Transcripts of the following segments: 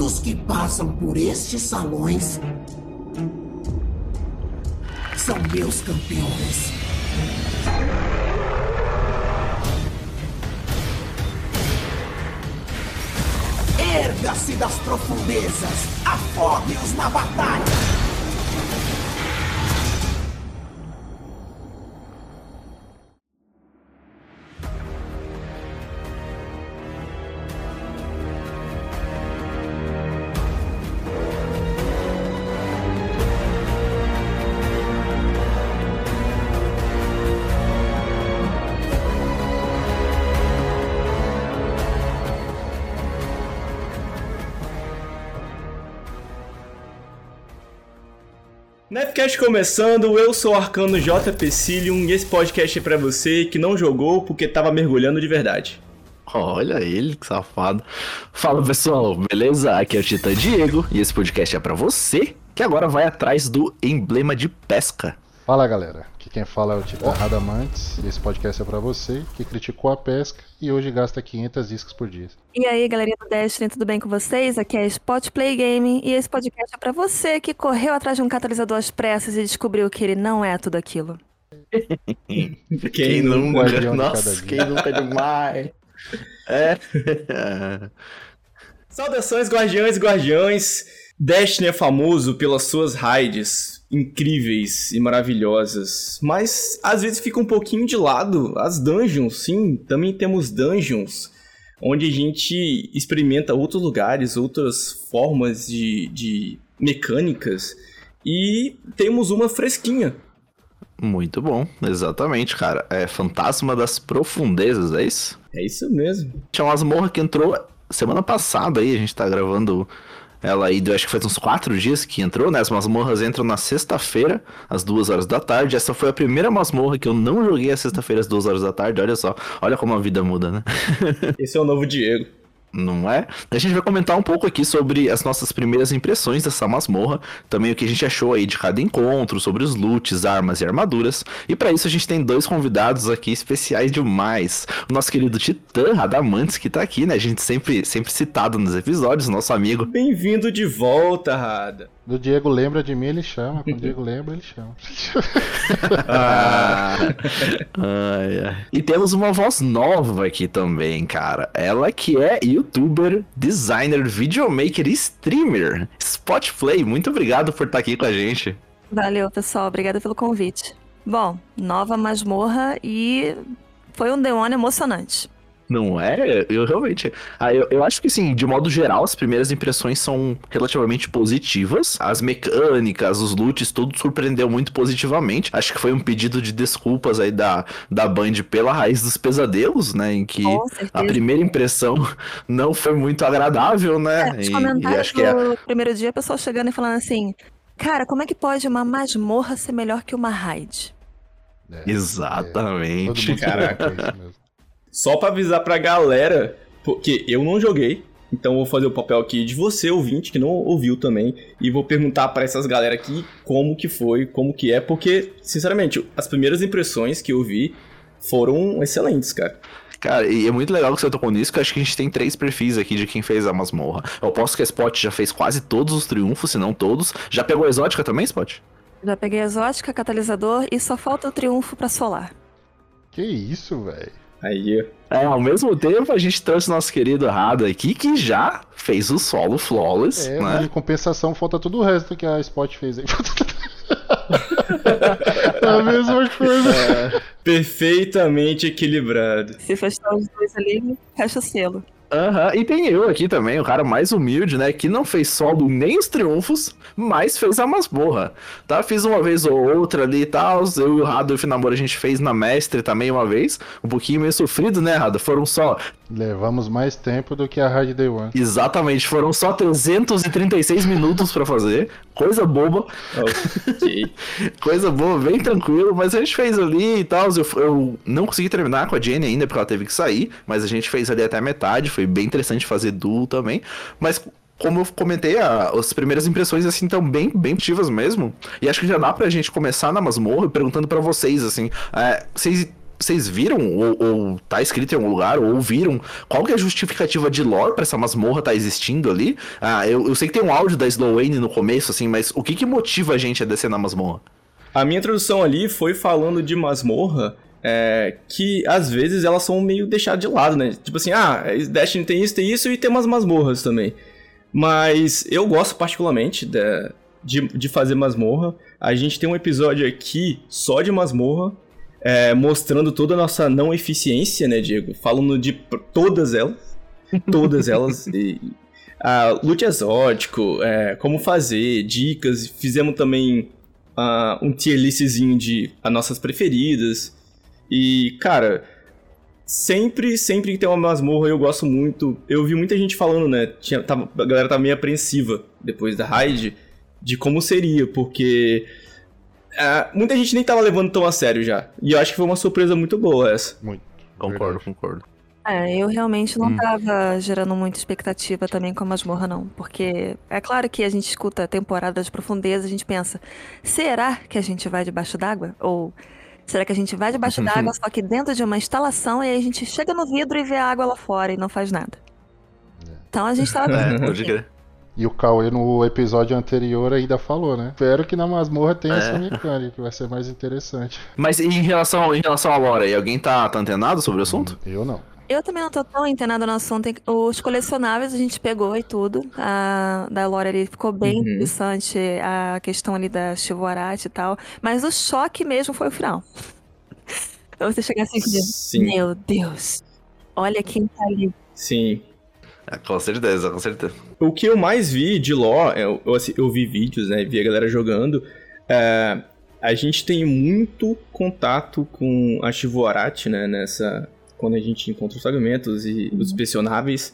Todos que passam por estes salões são meus campeões. Erga-se das profundezas, afogue-os na batalha. Nepcast começando, eu sou o Arcano JP Cilium e esse podcast é pra você que não jogou porque tava mergulhando de verdade. Olha ele, que safado. Fala pessoal, beleza? Aqui é o Titã Diego e esse podcast é para você que agora vai atrás do emblema de pesca. Fala galera, aqui quem fala é o Titã Radamantes e esse podcast é para você que criticou a pesca e hoje gasta 500 iscas por dia. E aí galerinha do Destiny, tudo bem com vocês? Aqui é Spot Play Gaming e esse podcast é para você que correu atrás de um catalisador às pressas e descobriu que ele não é tudo aquilo. quem, quem nunca? Nossa, quem nunca demais. É. Saudações, guardiões e guardiões. Destiny é famoso pelas suas raids incríveis e maravilhosas, mas às vezes fica um pouquinho de lado as dungeons, sim, também temos dungeons onde a gente experimenta outros lugares, outras formas de, de mecânicas e temos uma fresquinha. Muito bom, exatamente, cara. É Fantasma das Profundezas, é isso? É isso mesmo. Tinha uma masmorra que entrou semana passada aí, a gente tá gravando ela aí, acho que faz uns quatro dias que entrou, né? As masmorras entram na sexta-feira, às duas horas da tarde. Essa foi a primeira masmorra que eu não joguei às sexta-feira, às duas horas da tarde. Olha só, olha como a vida muda, né? Esse é o novo Diego não é? A gente vai comentar um pouco aqui sobre as nossas primeiras impressões dessa masmorra, também o que a gente achou aí de cada encontro, sobre os loots, armas e armaduras. E para isso a gente tem dois convidados aqui especiais demais. O nosso querido Titã Radamantes, que tá aqui, né? A gente sempre, sempre citado nos episódios, nosso amigo. Bem-vindo de volta, Rada. O Diego lembra de mim, ele chama. Quando o Diego lembra, ele chama. ah, ai, ai. E temos uma voz nova aqui também, cara. Ela que é youtuber, designer, videomaker e streamer. Spotplay, muito obrigado por estar aqui com a gente. Valeu, pessoal. Obrigada pelo convite. Bom, nova masmorra e foi um demônio emocionante. Não é? Eu realmente. Ah, eu, eu acho que, sim, de modo geral, as primeiras impressões são relativamente positivas. As mecânicas, os loots, tudo surpreendeu muito positivamente. Acho que foi um pedido de desculpas aí da, da Band pela raiz dos pesadelos, né? Em que a primeira impressão não foi muito agradável, né? É, os comentários e acho que é... primeiro dia, o pessoal chegando e falando assim: Cara, como é que pode uma masmorra ser melhor que uma raid? É, Exatamente. É, Caraca. Só para avisar pra galera, porque eu não joguei, então vou fazer o papel aqui de você, ouvinte, que não ouviu também, e vou perguntar para essas galera aqui como que foi, como que é, porque, sinceramente, as primeiras impressões que eu vi foram excelentes, cara. Cara, e é muito legal que você tocou nisso, que acho que a gente tem três perfis aqui de quem fez a masmorra. Eu posso que a Spot já fez quase todos os triunfos, se não todos. Já pegou a exótica também, Spot? Já peguei a exótica, catalisador e só falta o triunfo para solar. Que isso, velho? Aí. É, ao mesmo tempo a gente trouxe nosso querido Rado aqui, que já fez o solo flawless. É, né? em compensação falta tudo o resto que a Spot fez aí. a mesma coisa. É, perfeitamente equilibrado. Se fechar os dois ali, fecha o selo. Aham, uhum. e tem eu aqui também, o cara mais humilde, né? Que não fez solo nem os triunfos, mas fez a masmorra, tá? Fiz uma vez ou outra ali e tal. Eu e o Radolf Namoro a gente fez na mestre também uma vez. Um pouquinho meio sofrido, né, Rado? Foram só. Levamos mais tempo do que a Hard Day One. Exatamente, foram só 336 minutos para fazer. Coisa boba. Okay. Coisa boba, bem tranquilo, mas a gente fez ali e tal. Eu, eu não consegui terminar com a Jenny ainda, porque ela teve que sair, mas a gente fez ali até a metade. Foi bem interessante fazer duo também. Mas como eu comentei, a, as primeiras impressões, assim, estão bem, bem positivas mesmo. E acho que já dá pra gente começar na masmorra perguntando para vocês, assim, é, vocês vocês viram, ou, ou tá escrito em algum lugar, ou ouviram, qual que é a justificativa de lore pra essa masmorra tá existindo ali? Ah, eu, eu sei que tem um áudio da Slowane no começo, assim, mas o que que motiva a gente a descer na masmorra? A minha introdução ali foi falando de masmorra, é, que às vezes elas são meio deixadas de lado, né? Tipo assim, ah, Destiny tem isso, tem isso e tem umas masmorras também. Mas eu gosto particularmente de, de, de fazer masmorra. A gente tem um episódio aqui só de masmorra, é, mostrando toda a nossa não eficiência, né, Diego? Falando de todas elas. Todas elas. e, a loot exótico, é, como fazer, dicas. Fizemos também uh, um tier listzinho de as nossas preferidas. E, cara, sempre, sempre que tem uma masmorra eu gosto muito. Eu vi muita gente falando, né? Tinha, tava, a galera tava meio apreensiva depois da raid de como seria, porque uh, muita gente nem tava levando tão a sério já. E eu acho que foi uma surpresa muito boa essa. Muito. Concordo, Verdade. concordo. É, eu realmente não Hum. tava gerando muita expectativa também com a masmorra, não. Porque é claro que a gente escuta a temporada de profundeza, a gente pensa, será que a gente vai debaixo d'água? Ou será que a gente vai debaixo d'água, só que dentro de uma instalação, e aí a gente chega no vidro e vê a água lá fora e não faz nada? Então a gente tava É, pensando pode crer. E o Cauê no episódio anterior ainda falou, né? Espero que na masmorra tenha É. essa mecânica, que vai ser mais interessante. Mas em relação, em relação à lore, aí, alguém tá, tá antenado sobre o assunto? Eu não. Eu também não tô tão entenada no assunto. Os colecionáveis a gente pegou e tudo. A da Lore ali ficou bem Uhum. interessante. A questão ali da Chivorate e tal. Mas o choque mesmo foi o final. Então você chegar assim e dizer, Sim. meu Deus, olha quem tá ali. Sim. É, com certeza, com certeza. O que eu mais vi de lore, eu, eu, assi- eu vi vídeos, né? Vi a galera jogando. é, a gente tem muito contato com a Chivoarate, né? Nessa. Quando a gente encontra os fragmentos e os inspecionáveis.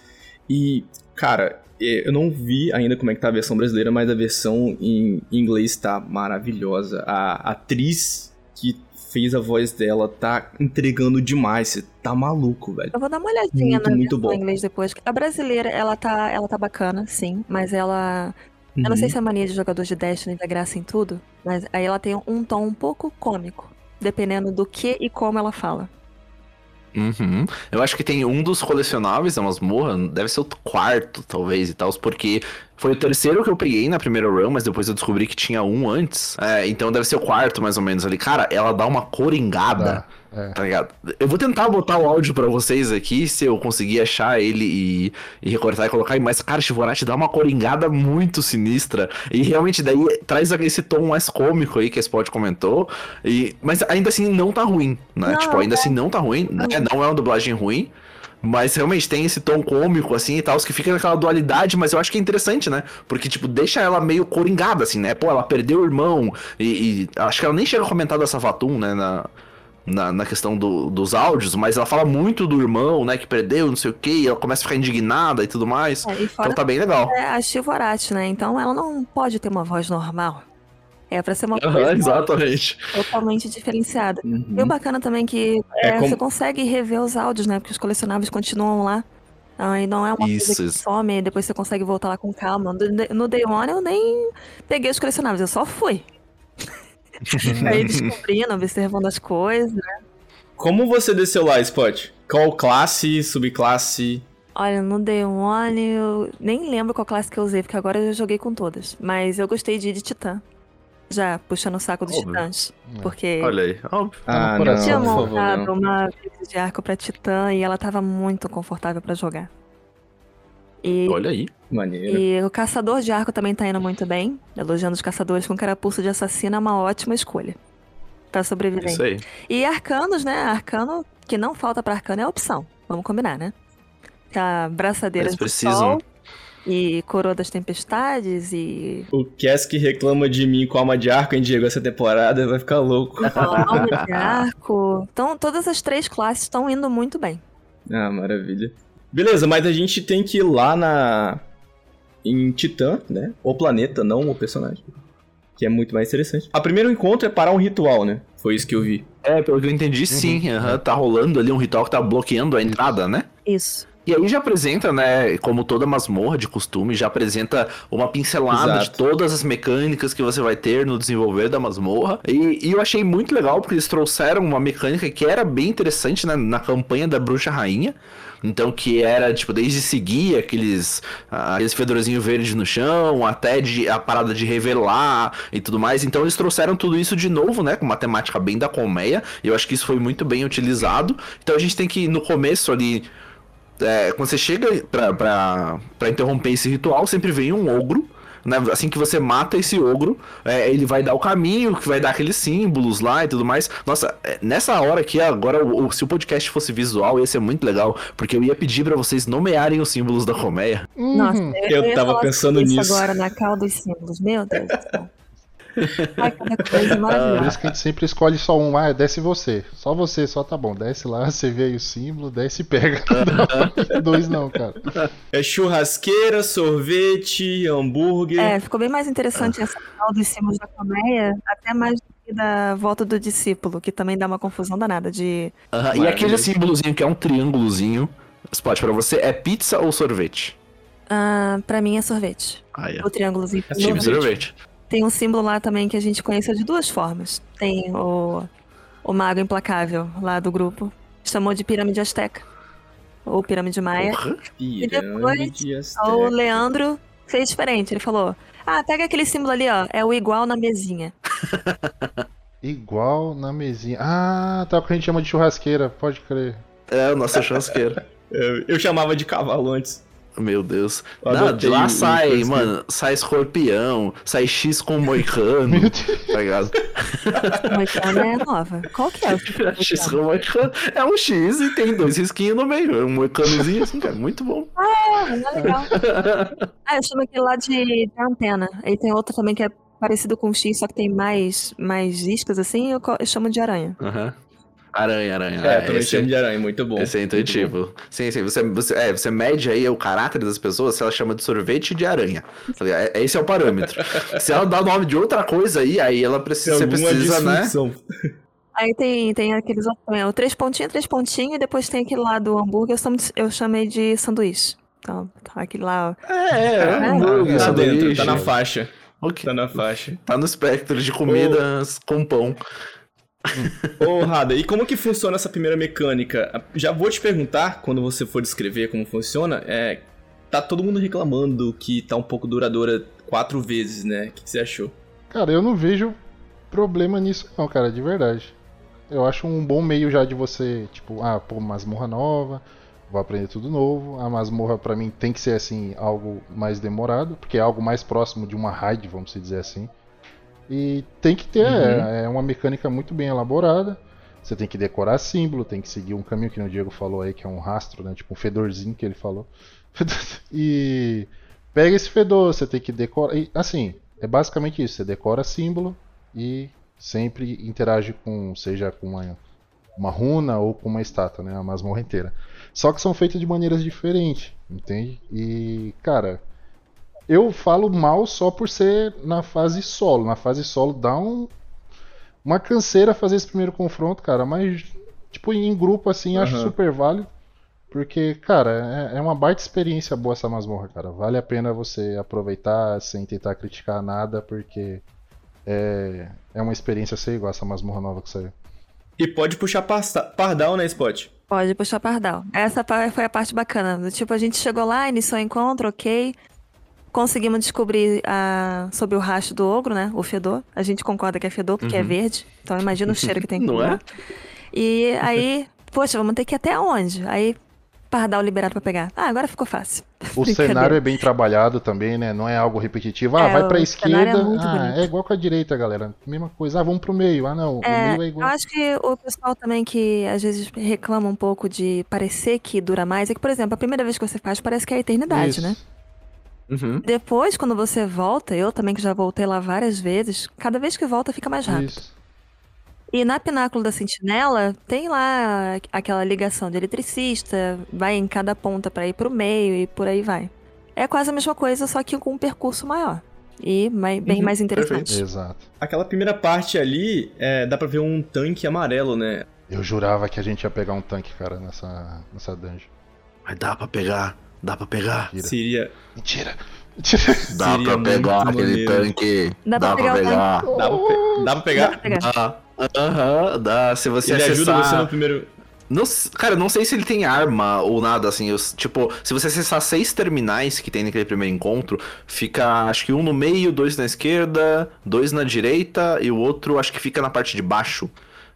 E, cara, eu não vi ainda como é que tá a versão brasileira, mas a versão em inglês tá maravilhosa. A atriz fez a voz dela tá entregando demais. Você tá maluco, velho. Eu vou dar uma olhadinha Muito, na muito bom. em inglês depois. A brasileira, ela tá, ela tá bacana, sim. Mas ela. Eu não sei se é mania de jogador de Destiny da graça em tudo. Mas aí ela tem um tom um pouco cômico. Dependendo do que e como ela fala. Uhum. Eu acho que tem um dos colecionáveis da masmorra, deve ser o quarto, talvez, e tal, porque foi o terceiro que eu peguei na primeira run, mas depois eu descobri que tinha um antes. É, então deve ser o quarto, mais ou menos, ali. Cara, ela dá uma coringada. Dá, é. Tá ligado? Eu vou tentar botar o áudio pra vocês aqui, se eu conseguir achar ele e, e recortar e colocar. Mas, cara, Chivorati dá uma coringada muito sinistra. E realmente daí traz esse tom mais cômico aí que a Spot comentou. E, mas ainda assim não tá ruim, né? Não, tipo, ainda assim não tá ruim. né? Não é uma dublagem ruim. Mas realmente tem esse tom cômico, assim, e tal, que fica naquela dualidade, mas eu acho que é interessante, né? Porque, tipo, deixa ela meio coringada, assim, né? Pô, ela perdeu o irmão, e, e acho que ela nem chega a comentar dessa Vatum, né? Na, na, na questão do- dos áudios, mas ela fala muito do irmão, né? Que perdeu, não sei o que, e ela começa a ficar indignada e tudo mais. É, e Então tá bem legal. é a Chivorate, né? Então ela não pode ter uma voz normal. É pra ser uma Aham, voz exatamente. totalmente diferenciada. Uhum. E o bacana também é que É é, como- você consegue rever os áudios, né? Porque os colecionáveis continuam lá. Ah, e não é uma Isso, coisa que isso. some e depois você consegue voltar lá com calma. No- No Day One eu nem peguei os colecionáveis, eu só fui. Aí descobrindo, observando as coisas. né? Como você desceu lá, Spot? Qual classe, subclasse? Olha, no Day One eu nem lembro qual classe que eu usei, porque agora eu joguei com todas. Mas eu gostei de ir de Titã. Já puxando o saco dos Óbvio. titãs. É. Porque Olha aí, óbvio. Tá Ah, não, tinha montado uma vida de arco pra Titã e ela tava muito confortável pra jogar. E, Olha aí. Maneiro. e o caçador de arco também tá indo muito bem. Elogiando os caçadores com carapuça de assassino é uma ótima escolha. Pra sobreviver. Isso aí. E arcanos, né? Arcano, que não falta pra arcano é opção. Vamos combinar, né? A braçadeira Eles do precisam. sol e coroa das tempestades e O Cass que reclama de mim com alma de arco, hein, Diego, essa temporada vai ficar louco. alma de arco. Então, todas as três classes estão indo muito bem. Ah, maravilha. Beleza, mas a gente tem que ir lá na. Em Titã, né? O planeta, não o personagem. Que é muito mais interessante. A primeiro encontro é parar um ritual, né? Foi isso que eu vi. É, pelo que eu entendi, sim. aham, Tá rolando ali um ritual que tá bloqueando a entrada, né? Isso. E aí já apresenta, né, como toda masmorra de costume, já apresenta uma pincelada Exato. de todas as mecânicas que você vai ter no desenvolver da masmorra. E, e eu achei muito legal porque eles trouxeram uma mecânica que era bem interessante né, na campanha da Bruxa Rainha. Então, que era, tipo, desde seguir aqueles, ah, aqueles fedorzinho verde no chão, até de, a parada de revelar e tudo mais. Então, eles trouxeram tudo isso de novo, né? Com uma temática bem da colmeia. E eu acho que isso foi muito bem utilizado. Então, a gente tem que, no começo ali, é, quando você chega pra, pra, pra interromper esse ritual, sempre vem um ogro. Né? Assim que você mata esse ogro, é, ele vai dar o caminho, que vai dar aqueles símbolos lá e tudo mais. Nossa, é, nessa hora aqui, agora, o- o- se o podcast fosse visual, ia ser muito legal, porque eu ia pedir pra vocês nomearem os símbolos da colmeia. Nossa, Uhum. Eu ia tava pensando nisso. agora na cal dos símbolos. Meu Deus do céu. Ai, cada coisa Por maravilhosa. isso que a gente sempre escolhe só um. Ah, desce você. Só você, só tá bom. Desce lá, você vê aí o símbolo, desce e pega. Não, dois não, cara. É churrasqueira, sorvete, hambúrguer. É, ficou bem mais interessante essa cal dos símbolos da colmeia, até mais do que da volta do discípulo, que também dá uma confusão danada de... E aquele símbolozinho que é um triângulozinho, Spot, pra você, é pizza ou sorvete? Ah, pra mim é sorvete. Ah, é. O triângulozinho. É sorvete. sorvete. Tem um símbolo lá também que a gente conheceu de duas formas. Tem o, o mago implacável lá do grupo. Chamou de pirâmide asteca. Ou pirâmide maia. Porra. E depois. O Leandro fez diferente. Ele falou: Ah, pega aquele símbolo ali, ó. É o igual na mesinha. Igual na mesinha. Ah, tá o que a gente chama de churrasqueira, pode crer. É, o nosso churrasqueiro. Eu, eu chamava de cavalo antes. Meu Deus. Eu Não, de lá o- sai, o mano, sai escorpião, sai X com moicano, Meu Deus. tá ligado? Moicano é nova. Qual que é o do X com moicano. É um X e tem dois risquinhos no meio. É um moicanozinho assim, cara. Muito bom. Ah, não é legal. Ah, eu chamo aquele lá de, de antena. Aí tem outro também que é parecido com X, só que tem mais, mais iscas assim. Eu, eu chamo de aranha. Aham. Aranha, aranha. É, também esse, chamo de aranha, muito bom. esse é intuitivo. Sim, sim. Você, você, é, você mede aí o caráter das pessoas se ela chama de sorvete de aranha. Tá ligado? É- Esse é o parâmetro. se ela dá o nome de outra coisa aí, aí ela precisa, você precisa, né? Aí tem, tem aqueles também. O três pontinhos, três pontinhos. E depois tem aquele lá do hambúrguer. Eu, chamo de- eu chamei de sanduíche. Então, tá aquele lá. ó. É, é, É, hambúrguer, Tá dentro, sanduíche. tá na faixa. Ok. Tá na faixa. Tá no espectro de comidas com pão. Ô, Rada, e como que funciona essa primeira mecânica? Já vou te perguntar, quando você for descrever como funciona, é... Tá todo mundo reclamando que tá um pouco duradoura quatro vezes, né? O que, que você achou? Cara, eu não vejo problema nisso, não, cara, de verdade. Eu acho um bom meio já de você, tipo, ah, pô, masmorra nova, vou aprender tudo novo. A masmorra pra mim tem que ser assim, algo mais demorado, porque é algo mais próximo de uma raid, vamos dizer assim. E tem que ter, Uhum. é, é uma mecânica muito bem elaborada. Você tem que decorar símbolo, tem que seguir um caminho que o Diego falou aí, que é um rastro, né? Tipo um fedorzinho que ele falou. e pega esse fedor, você tem que decorar. E, assim, é basicamente isso. Você decora símbolo e sempre interage com, seja com uma, uma runa ou com uma estátua, né? A masmorra inteira. Só que são feitas de maneiras diferentes, entende? E, cara, eu falo mal só por ser na fase solo. Na fase solo dá um, uma canseira fazer esse primeiro confronto, cara. Mas, tipo, em grupo assim, acho Aham. super válido. Porque, cara, é, é uma baita experiência boa essa masmorra, cara. Vale a pena você aproveitar sem tentar criticar nada, porque é, é uma experiência ser igual essa masmorra nova que saiu. E pode puxar pasta- pardal, né, Spot? Pode puxar pardal. Essa foi a parte bacana. Tipo, a gente chegou lá, iniciou o encontro, ok. Conseguimos descobrir ah, sobre o rastro do ogro, né? O fedor. A gente concorda que é fedor porque é verde. Então imagina o cheiro que tem Não aquilo é? E aí, poxa, vamos ter que ir até onde? Aí, pardal liberado pra pegar. Ah, agora ficou fácil. O cenário é bem trabalhado também, né? Não é algo repetitivo. Ah, É, vai cenário é esquerda. muito ah, é igual com a direita, galera. Mesma coisa. Ah, vamos pro meio. Ah, não. o meio é Eu igual. acho que o pessoal também que às vezes reclama um pouco de parecer que dura mais, é que, por exemplo, a primeira vez que você faz parece que é a eternidade, Isso. né? Uhum. Depois, quando você volta, eu também que já voltei lá várias vezes, cada vez que volta fica mais rápido. Isso. E na Pináculo da Sentinela, tem lá aquela ligação de eletricista, vai em cada ponta pra ir pro meio e por aí vai. É quase a mesma coisa, só que com um percurso maior. E mai- bem Uhum, mais interessante. Exato. Aquela primeira parte ali, é, dá pra ver um tanque amarelo, né? Eu jurava que a gente ia pegar um tanque, cara, nessa, nessa dungeon. Mas dá pra pegar, dá pra pegar. Mentira. Seria. Mentira. Dá Seria pra pegar aquele maneiro. tanque. Dá pra Dá pra pegar. Dá pra, pe- dá pra Dá pegar? pra pegar. Dá. Aham, dá. Se você Ele ajuda acessar... você no primeiro. Não, cara, eu não sei se ele tem arma ou nada, assim. eu- tipo, se você acessar seis terminais que tem naquele primeiro encontro, fica acho que um no meio, dois na esquerda, dois na direita e o outro acho que fica na parte de baixo,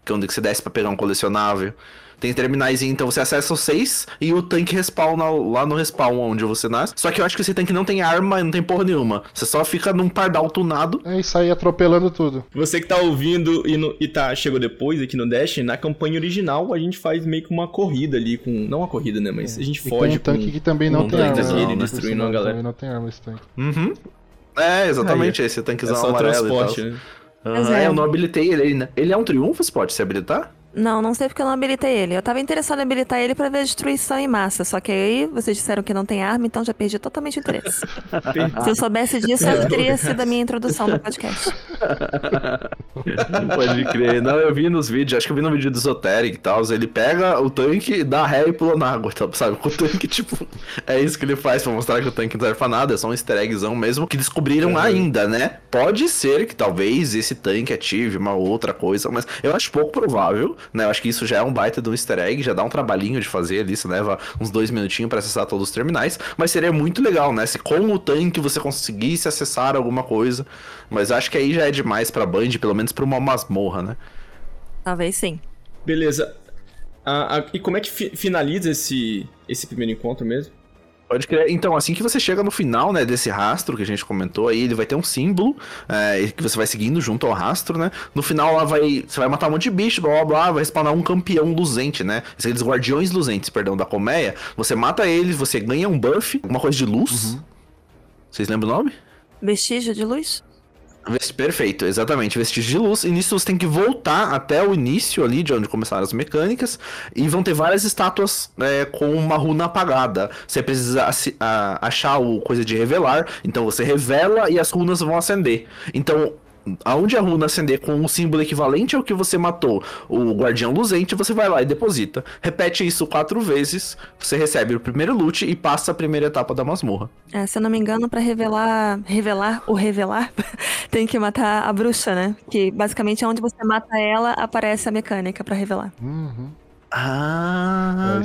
que é onde que você desce pra pegar um colecionável. Tem terminais, então você acessa os seis e o tanque respawna lá no respawn onde você nasce. Só que eu acho que esse tanque não tem arma e não tem porra nenhuma. Você só fica num pardal tunado. É isso aí, atropelando tudo. Você que tá ouvindo e, no- e tá, chegou depois aqui no Dash, na campanha original a gente faz meio que uma corrida ali com. Não uma corrida, né? Mas a gente E foge tem um tanque com, que também não um tem arma. não, destruindo por sinal, uma galera. Também não tem arma esse tanque. Uhum. É, exatamente Aí, esse É tanquezão só amarelo e tal. transporte, né? É. é, eu não habilitei ele ainda. Ele é um triunfo, você pode se habilitar? Não, não sei porque eu não habilitei ele. Eu tava interessado em habilitar ele pra ver destruição em massa. Só que aí vocês disseram que não tem arma, então já perdi totalmente o interesse. Se eu soubesse disso, essa teria sido a minha introdução no podcast. Pode crer. Não, eu vi nos vídeos, acho que eu vi no vídeo do Esoteric e tal. Ele pega o tanque, dá ré e pula na água, tá, sabe? Com o tanque, tipo, é isso que ele faz pra mostrar que o tanque não serve pra nada. É só um easter eggzão mesmo que descobriram ainda, né? Pode ser que talvez esse tanque ative uma outra coisa, mas eu acho pouco provável, né? Eu acho que isso já é um baita do easter egg, já dá um trabalhinho de fazer ali, você leva uns dois minutinhos pra acessar todos os terminais, mas seria muito legal, né? Se com o tanque você conseguisse acessar alguma coisa, mas acho que aí já é demais pra Band, pelo menos pra uma masmorra, né? Talvez sim. Beleza. Ah, ah, e como é que fi- finaliza esse, esse primeiro encontro mesmo? Pode crer. Então, assim que você chega no final, né, desse rastro que a gente comentou aí, ele vai ter um símbolo é, que você vai seguindo junto ao rastro, né? No final lá vai. Você vai matar um monte de bicho, blá blá blá, vai spawnar um campeão luzente, né? Aqueles guardiões luzentes, perdão, da colmeia. Você mata eles, você ganha um buff, uma coisa de luz. Vocês lembram o nome? Vestígio de luz? Perfeito, exatamente, vestígio de luz. E nisso você tem que voltar até o início ali, de onde começaram as mecânicas. E vão ter várias estátuas é, com uma runa apagada. Você precisa achar o coisa de revelar. Então você revela e as runas vão acender. Então. Aonde a runa acender com um símbolo equivalente ao que você matou, o guardião luzente, você vai lá e deposita. Repete isso quatro vezes, você recebe o primeiro loot e passa a primeira etapa da masmorra. É, se eu não me engano, pra revelar, revelar ou revelar, tem que matar a bruxa, né? Que basicamente é onde você mata ela, aparece a mecânica pra revelar. Uhum. Ah,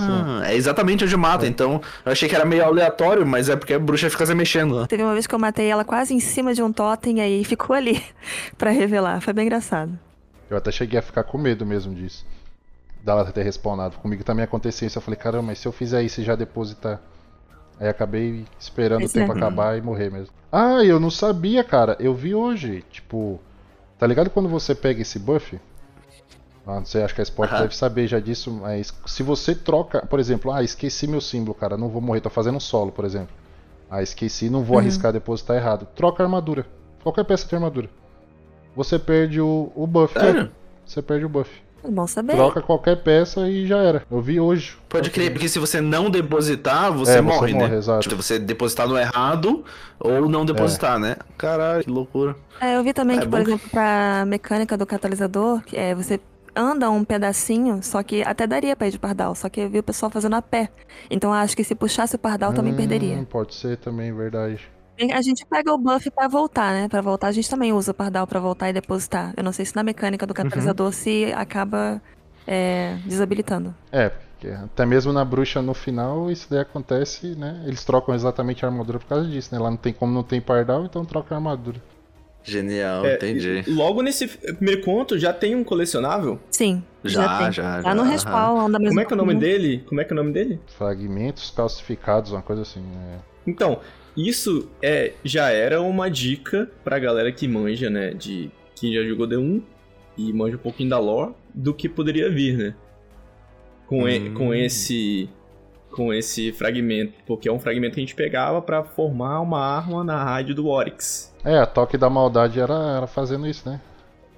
É é, exatamente onde mata. Então, eu achei que era meio aleatório, mas é porque a bruxa fica se mexendo. né? Teve uma vez que eu matei ela quase em cima de um totem, aí ficou ali pra revelar. Foi bem engraçado. Eu até cheguei a ficar com medo mesmo disso. Dela ter respawnado. Comigo também aconteceu isso. Eu falei, caramba, mas se eu fizer isso e já depositar? Aí acabei esperando Pois o tempo é. acabar e morrer mesmo. Ah, eu não sabia, cara. Eu vi hoje. Tipo, tá ligado quando você pega esse buff? Ah, não sei, acho que a Sport Aham. deve saber já disso, mas se você troca, por exemplo, ah, esqueci meu símbolo, cara, não vou morrer, tô fazendo um solo, por exemplo. Ah, esqueci, não vou Uhum. arriscar depositar errado. Troca a armadura. Qualquer peça de armadura. Você perde o, o buff. Sério? Você perde o buff. É bom saber. Troca qualquer peça e já era. Eu vi hoje. Pode crer, porque se você não depositar, você, É, você morre, morre, né? exato. Tipo, você depositar no errado ou não depositar, né? Caralho, que loucura. É, eu vi também É que, bom por exemplo, pra mecânica do catalisador, que é, você anda um pedacinho, só que até daria pra ir de pardal, só que eu vi o pessoal fazendo a pé. Então acho que se puxasse o pardal também Hum, perderia. Pode ser também, verdade. A gente pega o buff pra voltar, né? Pra voltar, a gente também usa o pardal pra voltar e depositar. Eu não sei se na mecânica do catalisador se acaba é, desabilitando. É, porque até mesmo na bruxa no final isso daí acontece, né? Eles trocam exatamente a armadura por causa disso, né? Lá não tem como não tem pardal, então troca a armadura. Genial, É, entendi. e Logo nesse primeiro conto já tem um colecionável? Sim, Já, já, tem. já, Tá no já, respawn, anda mesmo. Como é que é o nome dele? Como é que é o nome dele? Fragmentos calcificados, uma coisa assim, né? Então, isso é já era uma dica pra galera que manja, né? De quem já jogou D1 e manja um pouquinho da lore do que poderia vir, né? Com, e- Hum. com esse com esse fragmento, porque é um fragmento que a gente pegava pra formar uma arma na rádio do Oryx. É, a toque da maldade era, era fazendo isso, né?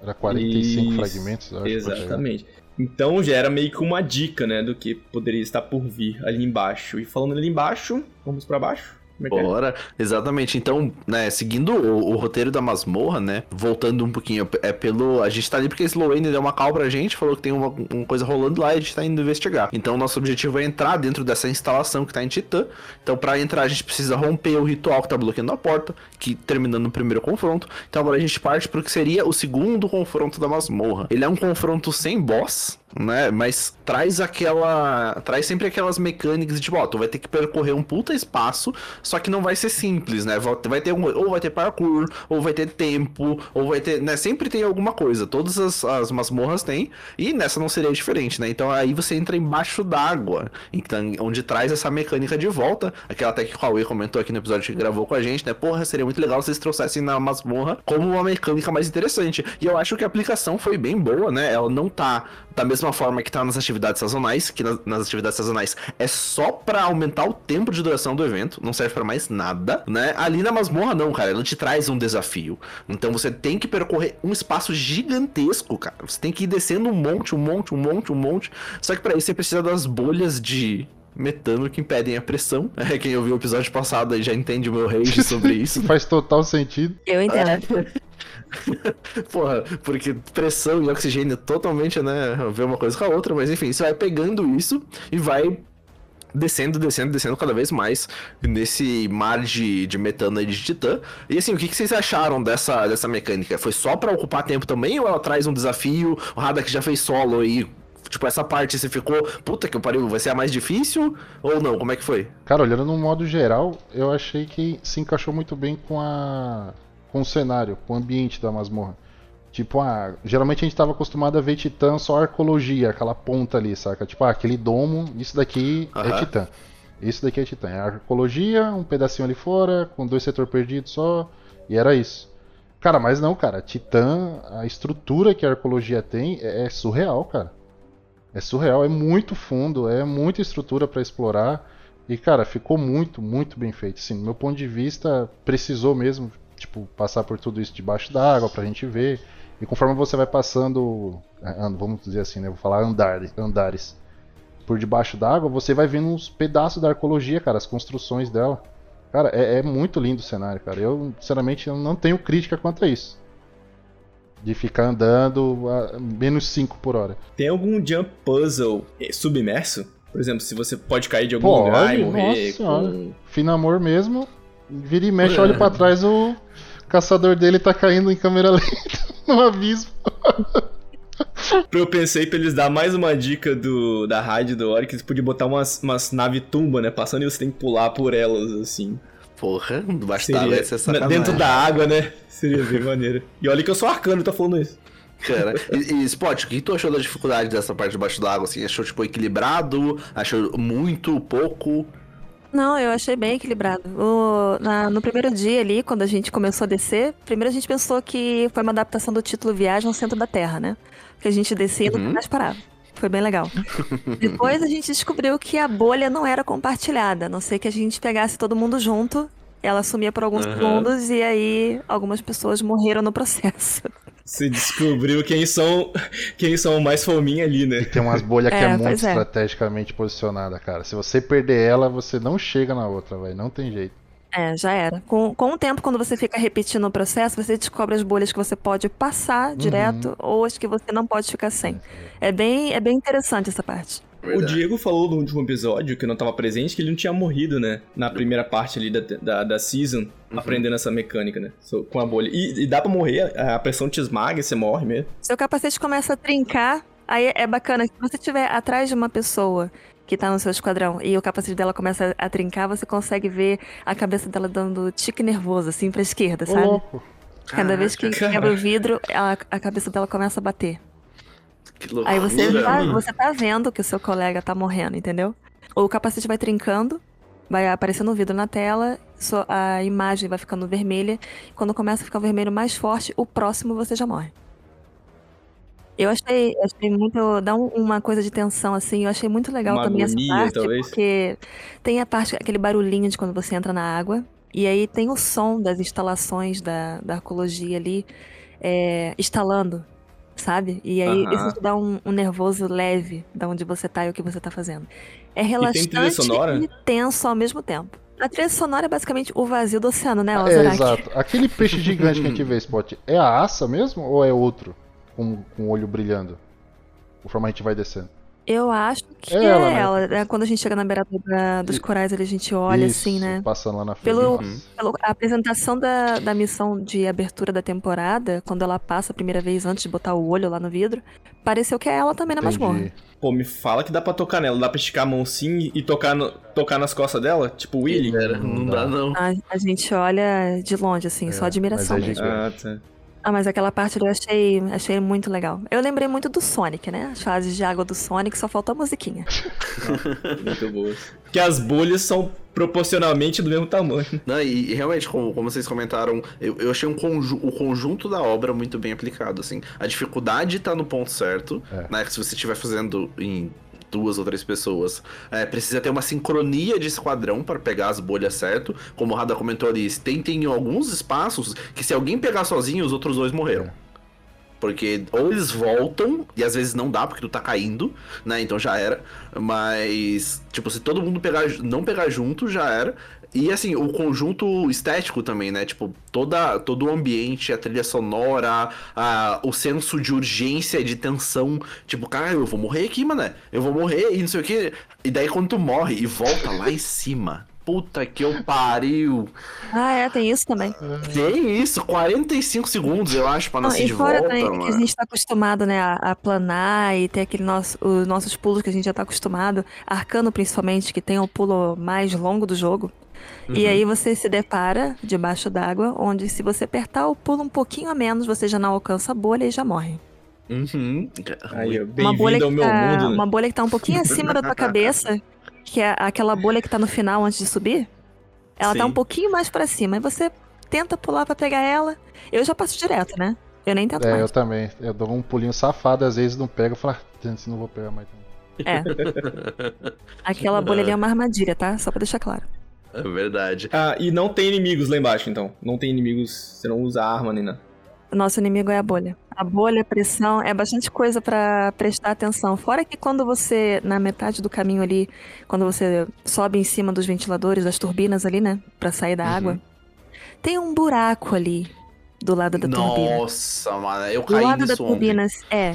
Era 45 Isso, fragmentos, eu acho. Exatamente. Então já era meio que uma dica, né, do que poderia estar por vir ali embaixo. E falando ali embaixo, vamos pra baixo? É é? Bora, exatamente. Então, né, seguindo o, o roteiro da masmorra, né, voltando um pouquinho, é pelo. A gente tá ali porque a deu uma call pra gente, falou que tem uma, uma coisa rolando lá e a gente tá indo investigar. Então, nosso objetivo é entrar dentro dessa instalação que tá em Titã. Então, pra entrar, a gente precisa romper o ritual que tá bloqueando a porta, que terminando no primeiro confronto. Então, agora a gente parte pro que seria o segundo confronto da masmorra. Ele é um confronto sem boss, né? Mas traz aquela. Traz sempre aquelas mecânicas de tipo, ó, tu vai ter que percorrer um puta espaço, só que não vai ser simples, né? Vai ter um, ou vai ter parkour, ou vai ter tempo, ou vai ter. Né? Sempre tem alguma coisa. Todas as, as masmorras têm. E nessa não seria diferente, né? Então aí você entra embaixo d'água. Então, onde traz essa mecânica de volta. Aquela até que o Huawei comentou aqui no episódio que gravou com a gente, né? Porra, seria muito legal se eles trouxessem na masmorra como uma mecânica mais interessante. E eu acho que a aplicação foi bem boa, né? Ela não tá da mesma forma que tá nas atividades sazonais, que nas, nas atividades sazonais é só para aumentar o tempo de duração do evento, não serve para mais nada, né? Ali na masmorra não, cara, ela te traz um desafio. Então você tem que percorrer um espaço gigantesco, cara. Você tem que ir descendo um monte, um monte, um monte, um monte. Só que para isso você precisa das bolhas de metano que impedem a pressão. É, quem ouviu o episódio passado aí já entende o meu rage sobre isso. Faz total sentido. Eu entendo. Porra, porque pressão e oxigênio é totalmente, né, ver uma coisa com a outra, mas enfim, você vai pegando isso e vai descendo, descendo, descendo cada vez mais nesse mar de, de metano e de titã. E assim, o que, que vocês acharam dessa, dessa mecânica? Foi só pra ocupar tempo também ou ela traz um desafio? O Hadak já fez solo aí. Tipo, essa parte você ficou, puta que pariu, vai ser a mais difícil? Ou não? Como é que foi? Cara, olhando no modo geral, eu achei que se encaixou muito bem com a com o cenário, com o ambiente da masmorra. Tipo, ah, geralmente a gente estava acostumado a ver Titã só arcologia, aquela ponta ali, saca? Tipo, ah, aquele domo, isso daqui Aham. é Titã. Isso daqui é Titã. É arcologia, um pedacinho ali fora, com dois setores perdidos só, e era isso. Cara, mas não, cara. Titã, a estrutura que a arcologia tem é, é surreal, cara. É surreal, é muito fundo, é muita estrutura para explorar. E, cara, ficou muito, muito bem feito. Assim, do meu ponto de vista, precisou mesmo, tipo, passar por tudo isso debaixo d'água pra gente ver. E conforme você vai passando, é, vamos dizer assim, né? Vou falar andar, andares por debaixo d'água, você vai vendo uns pedaços da arcologia, cara, as construções dela. Cara, é, é muito lindo o cenário, cara. Eu, sinceramente, não tenho crítica quanto a isso. De ficar andando a menos 5 por hora. Tem algum jump puzzle eh, submerso? Por exemplo, se você pode cair de algum lugar e Pode, morrer nossa com... Finamor mesmo, vira e mexe, olha pra trás, o caçador dele tá caindo em câmera lenta no abismo. Eu pensei pra eles dar mais uma dica do, da rádio do Ori, que eles podiam botar umas, umas nave tumba, né? Passando e você tem que pular por elas, assim. Porra, d'água Seria, ia ser sacanagem. dentro da água, né? Seria bem maneiro. E olha que eu sou arcano, tá falando isso. Cara, e, e Spot, o que tu achou da dificuldade dessa parte debaixo d'água? Assim, achou, tipo, equilibrado? Achou muito, pouco? Não, eu achei bem equilibrado. O- na- no primeiro dia ali, quando a gente começou a descer, primeiro a gente pensou que foi uma adaptação do título Viagem ao Centro da Terra, né? Que a gente descia e Uhum. nunca mais parava. Foi bem legal. Depois a gente descobriu que a bolha não era compartilhada, a não ser que a gente pegasse todo mundo junto. Ela sumia por alguns Aham. segundos e aí algumas pessoas morreram no processo. Você descobriu quem são quem são mais fominha ali, né? Tem umas bolhas que É, é, muito é. estrategicamente posicionada, cara. Se você perder ela, você não chega na outra, velho. Não tem jeito. É, já era. Com, com o tempo, quando você fica repetindo o processo, você descobre as bolhas que você pode passar direto ou as que você não pode ficar sem. É bem, é bem interessante essa parte. O Diego falou no último episódio, que eu não tava presente, que ele não tinha morrido, né? Na primeira parte ali da, da, da season, aprendendo essa mecânica, né? So- Com a bolha. E, e dá pra morrer, a a pressão te esmaga e você morre mesmo. Seu capacete começa a trincar, aí é bacana. Se você estiver atrás de uma pessoa que tá no seu esquadrão e o capacete dela começa a trincar, você consegue ver a cabeça dela dando tique nervoso, assim, pra esquerda, sabe? louco. Cada vez que quebra o vidro, a, a cabeça dela começa a bater. Que loucura. Aí você tá, você tá vendo que o seu colega tá morrendo, entendeu? O capacete vai trincando, vai aparecendo o vidro na tela, a imagem vai ficando vermelha. Quando começa a ficar o vermelho mais forte, o próximo você já morre. Eu achei, achei muito. dá um- uma coisa de tensão, assim. Eu achei muito legal Uma também agonia, essa parte, talvez. porque tem a parte, aquele barulhinho de quando você entra na água. E aí tem o som das instalações da, da arcologia ali é, instalando, sabe? E aí Aham. isso te dá um, um nervoso leve de onde você tá e o que você tá fazendo. É relaxante sonora? e tenso ao mesmo tempo. A trilha sonora é basicamente o vazio do oceano, né, É, Ozark? exato. Aquele peixe gigante que a gente vê, Spot, é a aça mesmo ou é outro? Com, com o olho brilhando? Conforme a gente vai descendo. Eu acho que É é ela, ela. né? né? Quando a gente chega na beira da- dos corais, ali, a gente olha Isso, assim, né? Passando lá na frente. Pelo, Uhum. pela apresentação da, da missão de abertura da temporada, quando ela passa a primeira vez antes de botar o olho lá no vidro, pareceu que é ela também na masmorra. Entendi. Pô, me fala que dá pra tocar nela. Dá pra esticar a mão sim e tocar, no- tocar nas costas dela? Tipo Willy? Era, não Não dá, não. A, a gente olha de longe, assim, É, só admiração mas é mesmo. Ah, tá. Ah, mas aquela parte eu achei, achei muito legal. Eu lembrei muito do Sonic, né? As fases de água do Sonic, só faltou a musiquinha. Muito boas. Que as bolhas são proporcionalmente do mesmo tamanho. Não, e, e realmente, como, como vocês comentaram, eu, eu achei um conju- o conjunto da obra muito bem aplicado, assim. A dificuldade tá no ponto certo, É. né? Que se você estiver fazendo em duas ou três pessoas, é, precisa ter uma sincronia de esquadrão para pegar as bolhas certo. Como o Rada comentou ali, tem, tem alguns espaços que se alguém pegar sozinho, os outros dois morreram. Porque ou eles voltam, e às vezes não dá porque tu tá caindo, né? Então já era. Mas, tipo, se todo mundo pegar, não pegar junto, já era. E assim, o conjunto estético também, né? Tipo, toda, todo o ambiente, a trilha sonora, a, o senso de urgência, de tensão. Tipo, cara, eu vou morrer aqui, mano. Eu vou morrer e não sei o que. E daí quando tu morre e volta lá em cima. Puta que eu pariu. Ah, é, tem isso também. Tem isso, 45 segundos, eu acho, pra Não, nascer e de fora volta, também que a gente tá acostumado, né, a, a planar e ter aquele nosso, os nossos pulos que a gente já tá acostumado, arcano principalmente, que tem o pulo mais longo do jogo. E Uhum. aí você se depara debaixo d'água, onde se você apertar o pulo um pouquinho a menos, você já não alcança a bolha e já morre. Uhum. Aí, Uma bolha, ao que meu tá, mundo. né? uma bolha que tá um pouquinho acima da tua cabeça, que é aquela bolha que tá no final antes de subir. Ela tá Sim. um pouquinho mais pra cima. Aí você tenta pular pra pegar ela. Eu já passo direto, né? Eu nem tento É, eu mais. também. Eu dou um pulinho safado, às vezes não pego. Eu falo, ah, se não vou pegar mais. não." É. Aquela bolha ali é uma armadilha, tá? Só pra deixar claro. É verdade. Ah, e não tem inimigos lá embaixo, então. Não tem inimigos. Você não usa arma nem nada. O nosso inimigo é a bolha. A bolha, a pressão, é bastante coisa pra prestar atenção. Fora que quando você, na metade do caminho ali, quando você sobe em cima dos ventiladores, das turbinas ali, né? Pra sair da Uhum. água, tem um buraco ali do lado da turbina. Nossa, mano, eu Do caí lado da nisso ontem. turbina, é.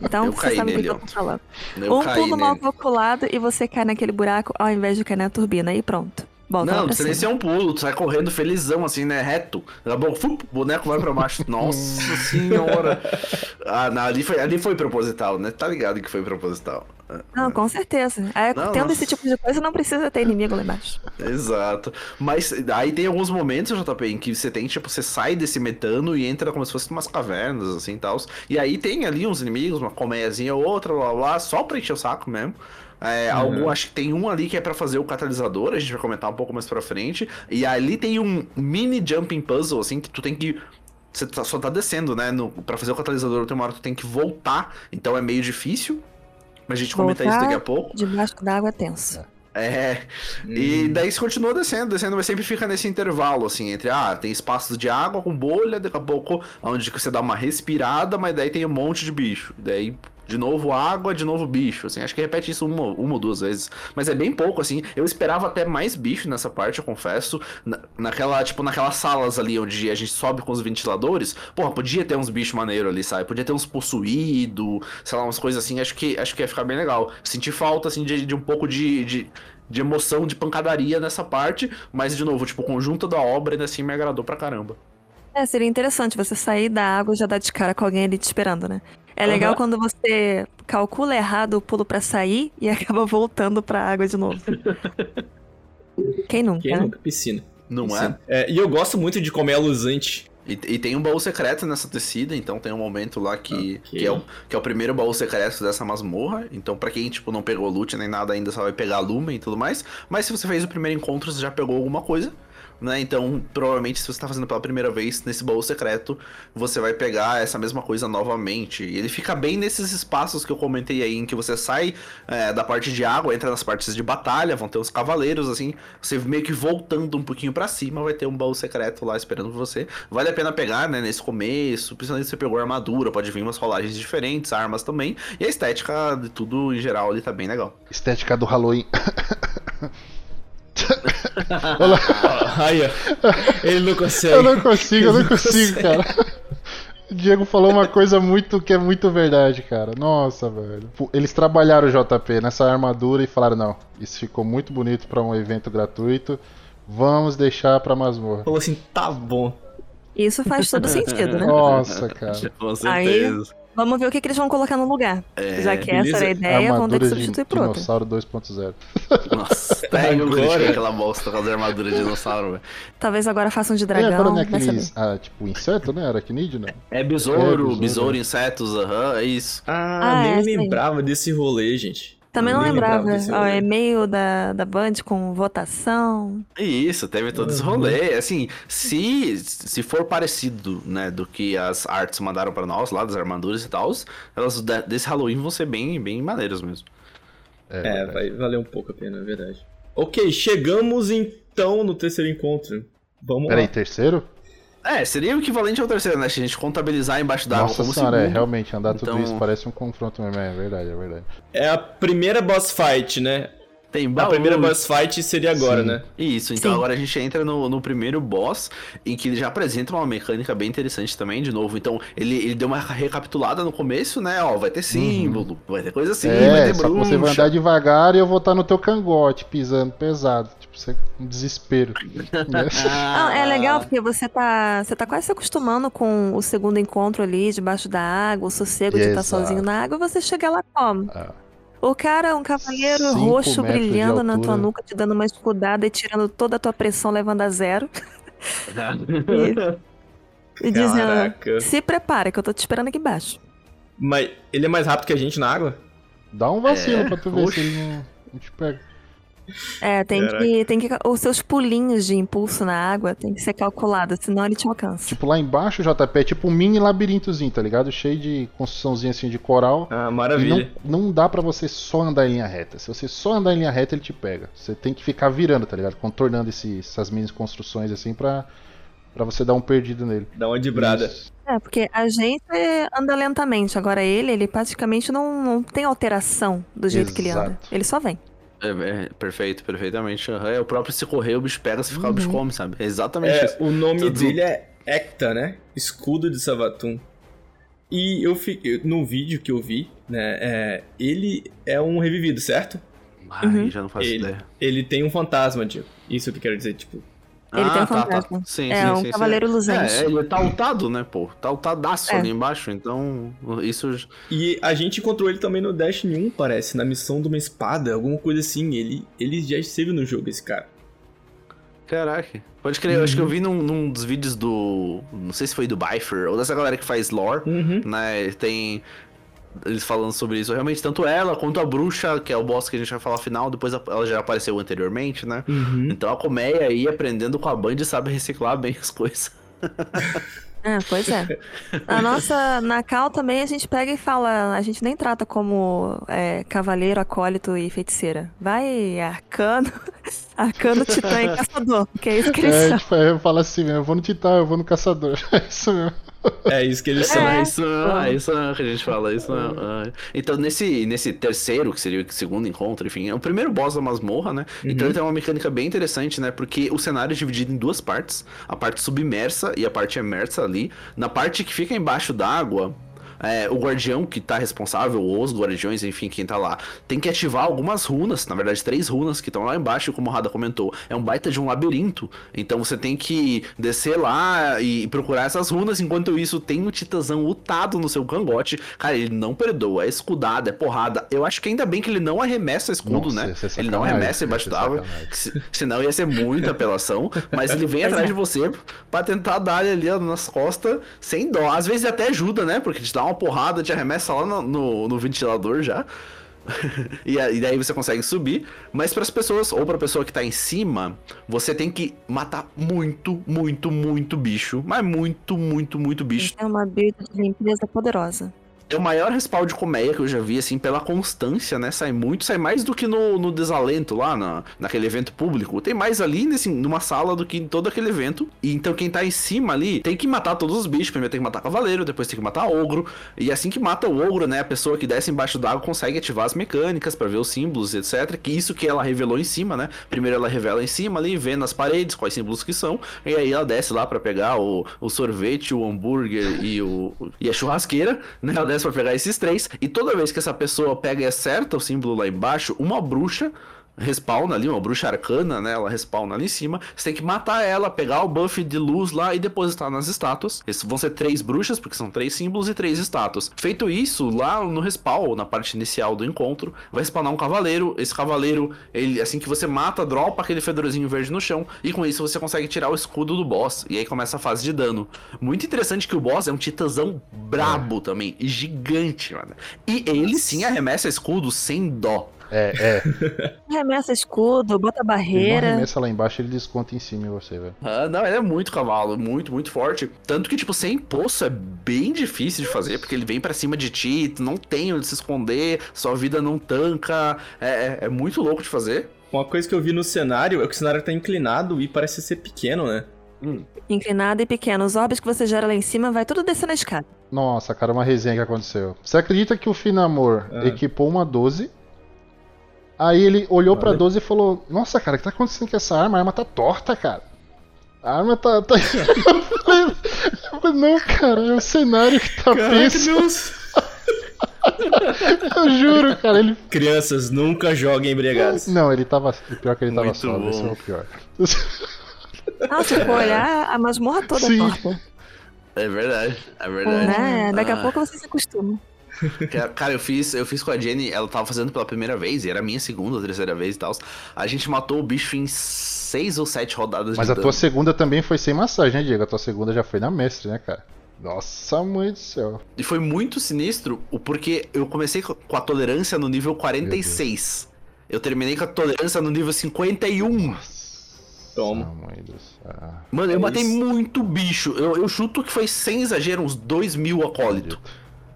Então Eu você sabe o que eu tô falando. Eu um pulo mal calculado e você cai naquele buraco ao invés de cair na turbina. E pronto. Volta lá Não, você nem cima. ser um pulo, tu sai correndo felizão, assim, né? Reto. Fup, o boneco vai pra baixo. Nossa senhora. Ah, não, ali foi, ali foi proposital, né? Tá ligado que foi proposital. Não, com certeza. É, Não, tendo esse tipo de coisa, não precisa ter inimigo lá embaixo. Exato. Mas aí tem alguns momentos, JP, em que você tem, tipo, você sai desse metano e entra como se fosse umas cavernas, assim, tal. E aí tem ali uns inimigos, uma colmeiazinha ou outra, blá, blá, só pra encher o saco mesmo. É, Uhum. algum, acho que tem um ali que é pra fazer o catalisador, a gente vai comentar um pouco mais pra frente. E ali tem um mini jumping puzzle, assim, que tu tem que. Você tá- só tá descendo, né? No, pra fazer o catalisador, tem uma hora que tu tem que voltar. Então é meio difícil. Mas a gente comenta isso Voltar. daqui a pouco. Debaixo d'água é tenso. É. E daí você continua descendo, descendo, mas sempre fica nesse intervalo, assim, entre, ah, tem espaços de água com bolha, daqui a pouco, onde você dá uma respirada, mas daí tem um monte de bicho. Daí, de novo água, de novo bicho, assim, acho que repete isso uma, uma ou duas vezes. Mas é bem pouco, assim, eu esperava até mais bicho nessa parte, eu confesso. Na, naquela, tipo, naquelas salas ali onde a gente sobe com os ventiladores, porra, podia ter uns bichos maneiros ali, sabe? Podia ter uns possuídos, sei lá, umas coisas assim, acho que, acho que ia ficar bem legal. Senti falta, assim, de, de um pouco de- de, de emoção, de pancadaria nessa parte, mas de novo, tipo, o conjunto da obra ainda assim me agradou pra caramba. É, seria interessante você sair da água e já dar de cara com alguém ali te esperando, né? É legal Aham. quando você calcula errado o pulo pra sair e acaba voltando pra água de novo. Quem nunca? Quem né? nunca? Piscina. Não Piscina. é? É, E eu gosto muito de comer a luzante. E, e tem um baú secreto nessa tecida, então tem um momento lá que, Ok. que, é, o, que é o primeiro baú secreto dessa masmorra. Então, pra quem, tipo, não pegou loot nem nada ainda, só vai pegar lumen e tudo mais. Mas se você fez o primeiro encontro, você já pegou alguma coisa. Né? Então, provavelmente, se você tá fazendo pela primeira vez nesse baú secreto, você vai pegar essa mesma coisa novamente. E ele fica bem nesses espaços que eu comentei aí, em que você sai é, da parte de água, entra nas partes de batalha, vão ter os cavaleiros, assim. Você meio que voltando um pouquinho pra cima, vai ter um baú secreto lá esperando você. Vale a pena pegar, né, nesse começo, principalmente se você pegou armadura, pode vir umas rolagens diferentes, armas também. E a estética de tudo em geral ali tá bem legal. Estética do Halloween. Aí, ó. Ele não consegue. Eu não consigo, eu não não consigo, consegue. cara. O Diego falou uma coisa muito que é muito verdade, cara. Nossa, velho. Eles trabalharam o JP nessa armadura e falaram: não, isso ficou muito bonito pra um evento gratuito. Vamos deixar pra masmorra. Falou assim, tá bom. Isso faz todo sentido, né? Nossa, cara. Com Aí- certeza. Vamos ver o que, que eles vão colocar no lugar. Já que essa era a ideia, vão ter que substituir por outra. dinossauro 2.0. Nossa, até eu Agora. aquela bosta com as armaduras de dinossauro, velho. Talvez agora façam de E dragão. agora não é aqueles, ah, tipo, inseto, né? Aracnídeo, né? É besouro, É, besouro, besouro. insetos, aham, é isso. Ah, Ah, nem aí. lembrava desse rolê, gente. Também não lembrava. Ó, rolê. e-mail da, da Band com votação. Isso, teve todo esse rolê. Assim, se, se for parecido, né, do que as artes mandaram pra nós, lá das armaduras e tal, elas de- desse Halloween vão ser bem, bem maneiras mesmo. É, verdade. vai valer um pouco a pena, é verdade. Ok, chegamos então no terceiro encontro. Vamos Peraí, lá. terceiro? É, seria o equivalente ao terceiro, né? Se a gente contabilizar embaixo d'água Nossa como senhora, é, segundo. realmente, andar tudo Então- isso parece um confronto mesmo. É verdade, é verdade. É a primeira boss fight, né? Tem A baú. primeira boss fight seria agora, Sim. né? Isso, então Sim. agora a gente entra no, no primeiro boss, em que ele já apresenta uma mecânica bem interessante também, de novo. Então, ele, ele deu uma recapitulada no começo, né? Ó, vai ter símbolo, vai ter coisa assim, vai é, ter só que você vai bruxa. andar devagar e eu vou estar no teu cangote, pisando pesado. Tipo, você um desespero. né? Ah, é legal porque você tá, você tá quase se acostumando com o segundo encontro ali, debaixo da água, o sossego de estar Exato. sozinho na água, você chega lá como? Ah. O cara é um cavaleiro Cinco roxo brilhando na tua nuca, te dando uma escudada e tirando toda a tua pressão, levando a zero. E, e dizendo, Caraca. se prepara que eu tô te esperando aqui embaixo. Mas ele é mais rápido que a gente na água? Dá um vacilo É, pra tu ver oxe. se ele não, não te pega. É, tem Caraca. que, tem que. Os seus pulinhos de impulso na água tem que ser calculado, senão ele te alcança. Tipo, lá embaixo, JP, é tipo um mini labirintozinho, tá ligado? Cheio de construçãozinha assim de coral. Ah, maravilha. não, não dá pra você só andar em linha reta. Se você só andar em linha reta, ele te pega. Você tem que ficar virando, tá ligado? Contornando esse- essas mini construções assim pra, pra você dar um perdido nele. Dá uma dibrada. Isso. É, porque a gente anda lentamente. Agora ele, ele praticamente não, não tem alteração do jeito que ele anda. Exato. Ele só vem. É, é, perfeito, perfeitamente. É o próprio se correr, o bicho pega, se ficar, o bicho Uhum. come, sabe? É exatamente É, isso. o nome Tudo- dele é Ecta, né? Escudo de Savatum. E eu fiquei. No vídeo que eu vi, né? é, ele é um revivido, certo? Ai, Uhum. já não faço Ele, ideia. ele tem um fantasma, Diego. Isso que eu quero dizer, tipo. Ele tem um tá, tá. fantasma. Sim, É, sim, um sim, sim. cavaleiro luzente. É, ele tá altado, né, pô? Tá altadaço É. ali embaixo, então isso... E a gente encontrou ele também no Destiny 1, parece, na missão de uma espada, alguma coisa assim. Ele, ele já esteve no jogo, esse cara. Caraca. Pode crer, eu acho que eu vi num, num dos vídeos do... Não sei se foi do Bifer, ou dessa galera que faz lore, Uhum. né? Tem... Eles falando sobre isso. Realmente, tanto ela quanto a bruxa, que é o boss que a gente vai falar final, depois ela já apareceu anteriormente, né? Uhum. Então a colmeia aí, aprendendo com a Band, sabe reciclar bem as coisas. É, pois é. A nossa, na Cal também a gente pega e fala, a gente nem trata como é, cavaleiro, acólito e feiticeira. Vai arcano, arcano, titã e caçador, que é isso que eles É, são. tipo, eu falo assim mesmo, eu vou no Titã, eu vou no Caçador. É isso mesmo. É isso que eles são. É. isso não, é isso que a gente fala, isso não. é. Então, nesse, nesse terceiro, que seria o segundo encontro, enfim, é o primeiro boss da masmorra, né? Então ele tem uma mecânica bem interessante, né? Porque o cenário é dividido em duas partes: a parte submersa e a parte emersa ali. Na parte que fica embaixo d'água. É, o guardião que tá responsável, ou os guardiões, enfim, quem tá lá, tem que ativar algumas runas, na verdade, três runas que estão lá embaixo, como o Rada comentou. É um baita de um labirinto. Então você tem que descer lá e procurar essas runas. Enquanto isso, tem o Titãzão lutado no seu cangote. Cara, ele não perdoa, é escudada, é porrada. Eu acho que ainda bem que ele não arremessa escudo, Nossa, né? Ele não arremessa embaixo d'água. Senão ia ser muita apelação. Mas ele vem atrás é. de você pra tentar dar ali nas costas sem dó. Às vezes até ajuda, né? Porque te dá uma porrada, te arremessa lá no, no, no ventilador já. e, a- e daí você consegue subir. Mas para as pessoas, ou pra pessoa que tá em cima, você tem que matar muito, muito, muito bicho. Mas muito, muito, muito bicho. É uma build de limpeza poderosa. É o maior respaldo de colmeia que eu já vi, assim, pela constância, né? Sai muito, sai mais do que no, no desalento lá, na, naquele evento público. Tem mais ali nesse, numa sala do que em todo aquele evento. E então quem tá em cima ali tem que matar todos os bichos. Primeiro tem que matar cavaleiro, depois tem que matar ogro. E assim que mata o ogro, né? A pessoa que desce embaixo d'água consegue ativar as mecânicas para ver os símbolos, etc. Que isso que ela revelou em cima, né? Primeiro ela revela em cima ali, vê nas paredes quais símbolos que são. E aí ela desce lá para pegar o, o sorvete, o hambúrguer e, o, e a churrasqueira, né? Ela desce pra pegar esses três. E toda vez que essa pessoa pega e acerta o símbolo lá embaixo, uma bruxa respawna ali, uma bruxa arcana, né? Ela respawna ali em cima. Você tem que matar ela, pegar o buff de luz lá e depositar nas estátuas. Esses vão ser três bruxas, porque são três símbolos e três estátuas. Feito isso, lá no respawn, na parte inicial do encontro, vai spawnar um cavaleiro. Esse cavaleiro, ele assim que você mata, dropa aquele fedorzinho verde no chão. E com isso você consegue tirar o escudo do boss. E aí começa a fase de dano. Muito interessante que o boss é um titãzão brabo também. E gigante, mano. E ele sim arremessa escudo sem dó. É, é. Arremessa escudo, bota Ele não barreira. arremessa lá embaixo, ele desconta em cima em você, velho. Ah, não, ele é muito cavalo, muito, muito forte. Tanto que, tipo, sem poço é bem difícil de fazer, porque ele vem pra cima de ti, tu não tem onde se esconder, sua vida não tanca. É, é, é muito louco de fazer. Uma coisa que eu vi no cenário é que o cenário tá inclinado e parece ser pequeno, né? Inclinado e pequeno. Os orbes que você gera lá em cima vai tudo descer na escada. Nossa, cara, uma resenha que aconteceu. Você acredita que o Finamor Ah. equipou uma 12? Aí ele olhou pra Olha. 12 e falou: Nossa, cara, o que tá acontecendo com essa arma? A arma tá torta, cara. A arma tá. tá... eu falei, não, cara, é o cenário que tá péssimo. Deus! Eu juro, cara. Ele. Crianças, nunca joguem embriagados. Não, ele tava. O pior é que ele tava Muito sóbrio, esse é o pior. Ah, se for olhar, a masmorra toda Sim. é torta. É verdade, é verdade. Né? Daqui a Ah. pouco você se acostuma. Cara, Cara, eu fiz, eu fiz com a Jenny, ela tava fazendo pela primeira vez, e era a minha segunda ou terceira vez e tal. A gente matou o bicho em seis ou sete rodadas Mas de a dano. tua segunda também foi sem massagem, né, Diego? A tua segunda já foi na mestre, né, cara? Nossa, mãe do céu. E foi muito sinistro, o porque eu comecei co- com a tolerância no nível 46. Eu terminei com a tolerância no nível 51. Toma. Nossa, mãe do céu. Mano, eu É matei muito bicho. Eu, eu chuto que foi sem exagero uns 2 mil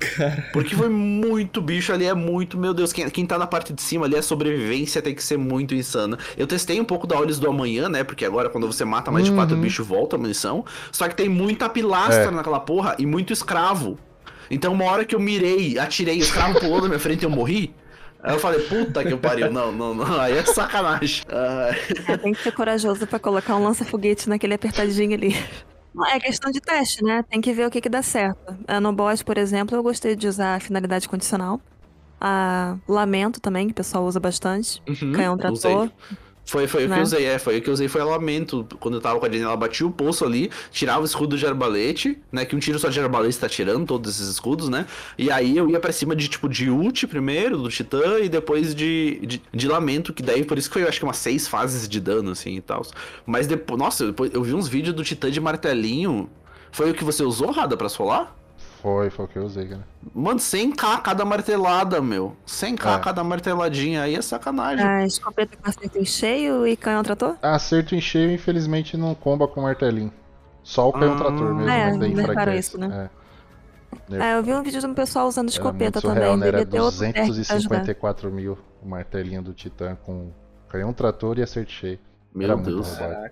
acólitos. Porque foi muito bicho ali, é muito, meu Deus, quem, quem tá na parte de cima ali, a sobrevivência tem que ser muito insana. Eu testei um pouco da Olhos do Amanhã, né? Porque agora quando você mata mais de quatro Uhum. bichos, volta a munição. Só que tem muita pilastra É. naquela porra e muito escravo. Então uma hora que eu mirei, atirei, o escravo pulou na minha frente e eu morri. Aí eu falei, puta que pariu, não, não, não, aí é sacanagem. Ah, É, tem que ser corajoso pra colocar um lança-foguete naquele apertadinho ali. É questão de teste, né? Tem que ver o que, que dá certo. Ah, No boss, por exemplo, eu gostei de usar a finalidade condicional. A lamento também, que o pessoal usa bastante. uhum, Canhão trator. Foi, foi o que né? eu usei, é, foi o que eu usei, foi a lamento. Quando eu tava com a Jenny, ela batia o poço ali, tirava o escudo de arbalete, né? Que um tiro só de arbalete tá tirando todos esses escudos, né? E aí eu ia pra cima de tipo de ult primeiro, do titã, e depois de, de, de lamento, que daí por isso que foi, eu acho que umas seis fases de dano, assim e tal. Mas depois, nossa, depois eu vi uns vídeos do titã de martelinho. Foi o que você usou, Rada, pra solar? Foi, foi o que eu usei, cara. Mano, 100k cada martelada, meu. 100k É. cada marteladinha, aí é sacanagem. A escopeta com acerto em cheio e canhão trator? Acerto em cheio, infelizmente, não comba com martelinho. Só o canhão Ah. trator mesmo, É, nerfaram enfraquece. isso, né? É. É, eu vi um vídeo de um pessoal usando Era escopeta muito surreal, também. né? Era Devia ter outro teste pra ajudar. 254 mil o martelinho do Titã com canhão trator e acerto cheio. Meu Era Deus. roubado.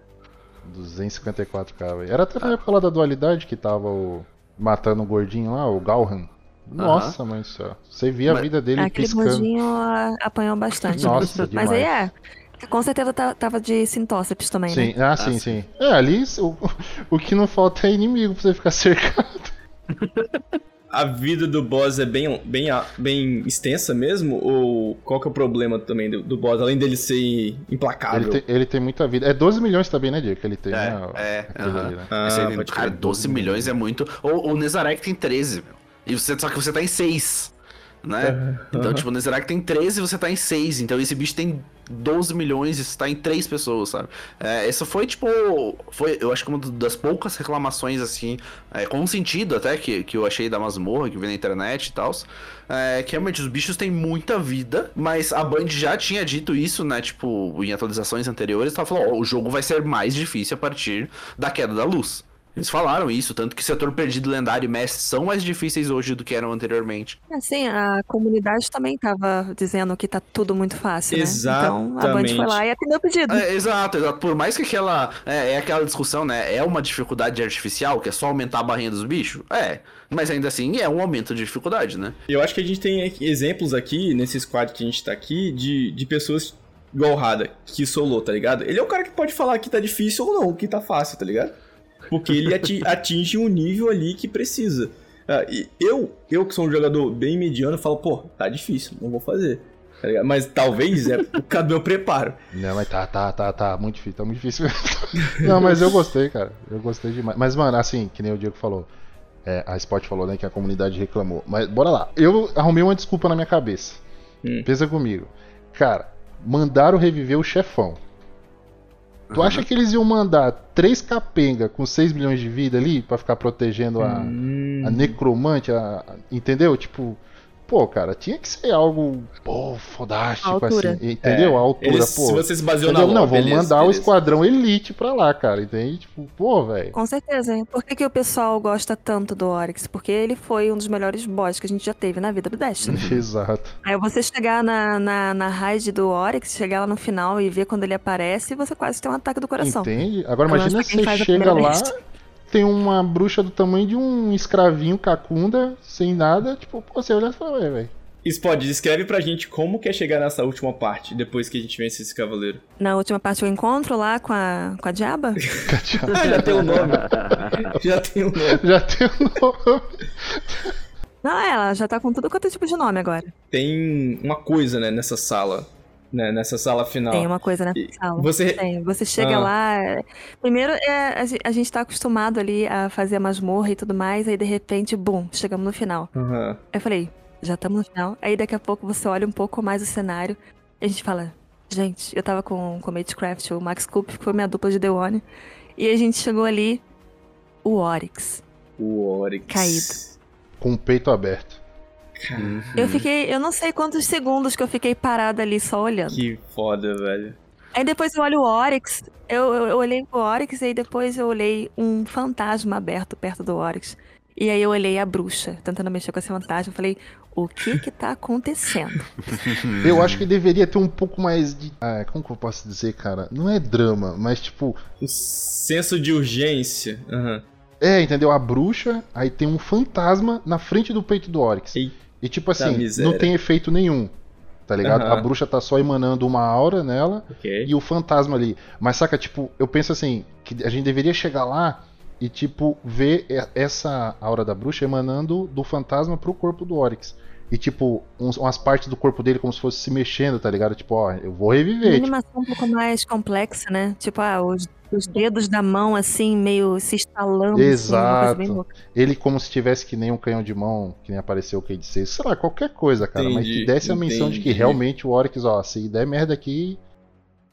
254k, velho. Era até na época lá da dualidade que tava o. matando o gordinho lá, o Galhan. Nossa, mãe do céu. Você via a Mas- vida dele Aquele piscando. gordinho ah, apanhou bastante. Nossa, Mas aí demais. é. Com certeza tá- tava de sintóceps também, Sim, né? ah, sim, sim. É, ali o, o que não falta é inimigo pra você ficar cercado. A vida do boss é bem, bem, bem extensa mesmo? Ou qual que é o problema também do, do boss, além dele ser implacável? Ele tem, ele tem muita vida. É 12 milhões também, né, Diego? Que ele tem, É, né? é, aquele aham. ali, né? Ah, aí, cara, crer, 12 milhões é muito. O, o Nezarek tem 13, meu. E você, só que você tá em 6. Né? Então, tipo, o Nezarek tem 13 e você tá em 6. Então esse bicho tem 12 milhões e você tá em 3 pessoas, sabe? É, essa foi, tipo. Foi, eu acho que uma das poucas reclamações, assim, é, com sentido até, que, que eu achei da masmorra, que vi na internet e tal. É, que realmente os bichos têm muita vida, mas a Band já tinha dito isso, né? Tipo, em atualizações anteriores, tava falando, ó, o jogo vai ser mais difícil a partir da queda da luz. Eles falaram isso, tanto que setor perdido, lendário e mestre são mais difíceis hoje do que eram anteriormente. Assim, a comunidade também tava dizendo que tá tudo muito fácil, né? Então a Band Exatamente. foi lá e atendeu o pedido. É, exato, exato. Por mais que aquela. É, é aquela discussão, né? É uma dificuldade artificial, que é só aumentar a barrinha dos bichos? É. Mas ainda assim é um aumento de dificuldade, né? Eu acho que a gente tem exemplos aqui, nesse squad que a gente tá aqui, de, de pessoas igual o Rada, que solou, tá ligado? Ele é o cara que pode falar que tá difícil ou não, que tá fácil, tá ligado? Porque ele ati- atinge um nível ali que precisa. Ah, e eu, eu que sou um jogador bem mediano, falo, pô, tá difícil, não vou fazer. tá? Mas talvez é por causa do meu preparo. Não, mas tá, tá, tá, tá. Muito difícil, tá muito difícil. não, mas eu gostei, cara. Eu gostei demais. Mas, mano, assim, que nem o Diego falou. É, a Spot falou, né, que a comunidade reclamou. Mas bora lá. Eu arrumei uma desculpa na minha cabeça. Hum. Pensa comigo. Cara, mandaram reviver o chefão. Tu acha que eles iam mandar três capenga com 6 milhões de vida ali pra ficar protegendo a, Hum. a necromante, a- entendeu? Tipo, pô, cara, tinha que ser algo, pô, fodástico assim, entendeu? a altura, É, Eles- pô. se você se baseou na? Não, vamos beleza, mandar o beleza. esquadrão elite pra lá, cara, entende? Tipo, pô, velho. Com certeza. Por que, que o pessoal gosta tanto do Oryx? Porque ele foi um dos melhores boss que a gente já teve na vida do Destiny. Exato. Aí você chegar na, na, na raid do Oryx, chegar lá no final e ver quando ele aparece, você quase tem um ataque do coração. Entende? Agora imagina quem você chega lá, vez. Tem uma bruxa do tamanho de um escravinho cacunda, sem nada, tipo, pô, você olha e fala, ué, velho. Spod, descreve pra gente como que é chegar nessa última parte, depois que a gente vence esse cavaleiro. Na última parte do encontro lá com a, com a Diaba, Ah, já tem o nome. já tem o nome. Já tem o nome. não, ela já tá com tudo quanto é tipo de nome agora. Tem uma coisa, né, nessa sala. Né, nessa sala final. Tem uma coisa nessa E sala. Você. Tem. Você chega Ah. lá. Primeiro, é, a, gen- a gente tá acostumado ali a fazer a masmorra e tudo mais, aí de repente, bum, chegamos no final. Aí eu falei, já estamos no final. Aí daqui a pouco você olha um pouco mais o cenário e a gente fala, gente, eu tava com, com o Matecraft, o Max Coop, que foi minha dupla de Deone, e a gente chegou ali, o Oryx. O Oryx. Caído. Com o peito aberto. Eu fiquei, eu não sei quantos segundos que eu fiquei parada ali só olhando. Que foda, velho. Aí depois eu olho o Oryx, eu, eu, eu olhei o Oryx e aí depois eu olhei um fantasma aberto perto do Oryx. E aí eu olhei a bruxa, tentando mexer com esse fantasma. Eu falei, o que que tá acontecendo? Eu acho que deveria ter um pouco mais de. Ah, como que eu posso dizer, cara? Não é drama, mas tipo. O senso de urgência. Aham. É, entendeu? A bruxa, aí tem um fantasma na frente do peito do Oryx. Eita E tipo assim, não tem efeito nenhum. Tá ligado? Aham. A bruxa tá só emanando uma aura nela Ok. e o fantasma ali. Mas saca, tipo, eu penso assim, que a gente deveria chegar lá e, tipo, ver essa aura da bruxa emanando do fantasma pro corpo do Oryx. E, tipo, uns- umas partes do corpo dele como se fosse se mexendo, tá ligado? Tipo, ó, eu vou Uma reviver. Tipo, animação um pouco mais complexa, né? Tipo, ah, os, os dedos da mão, assim, meio se estalando. assim, uma Exato. louca. ele como se tivesse que nem um canhão de mão, que nem apareceu o Cade 6. Sei lá, qualquer coisa, cara. mas Entendi, que desse a menção de que entendi. realmente o Oryx, ó, se der merda aqui.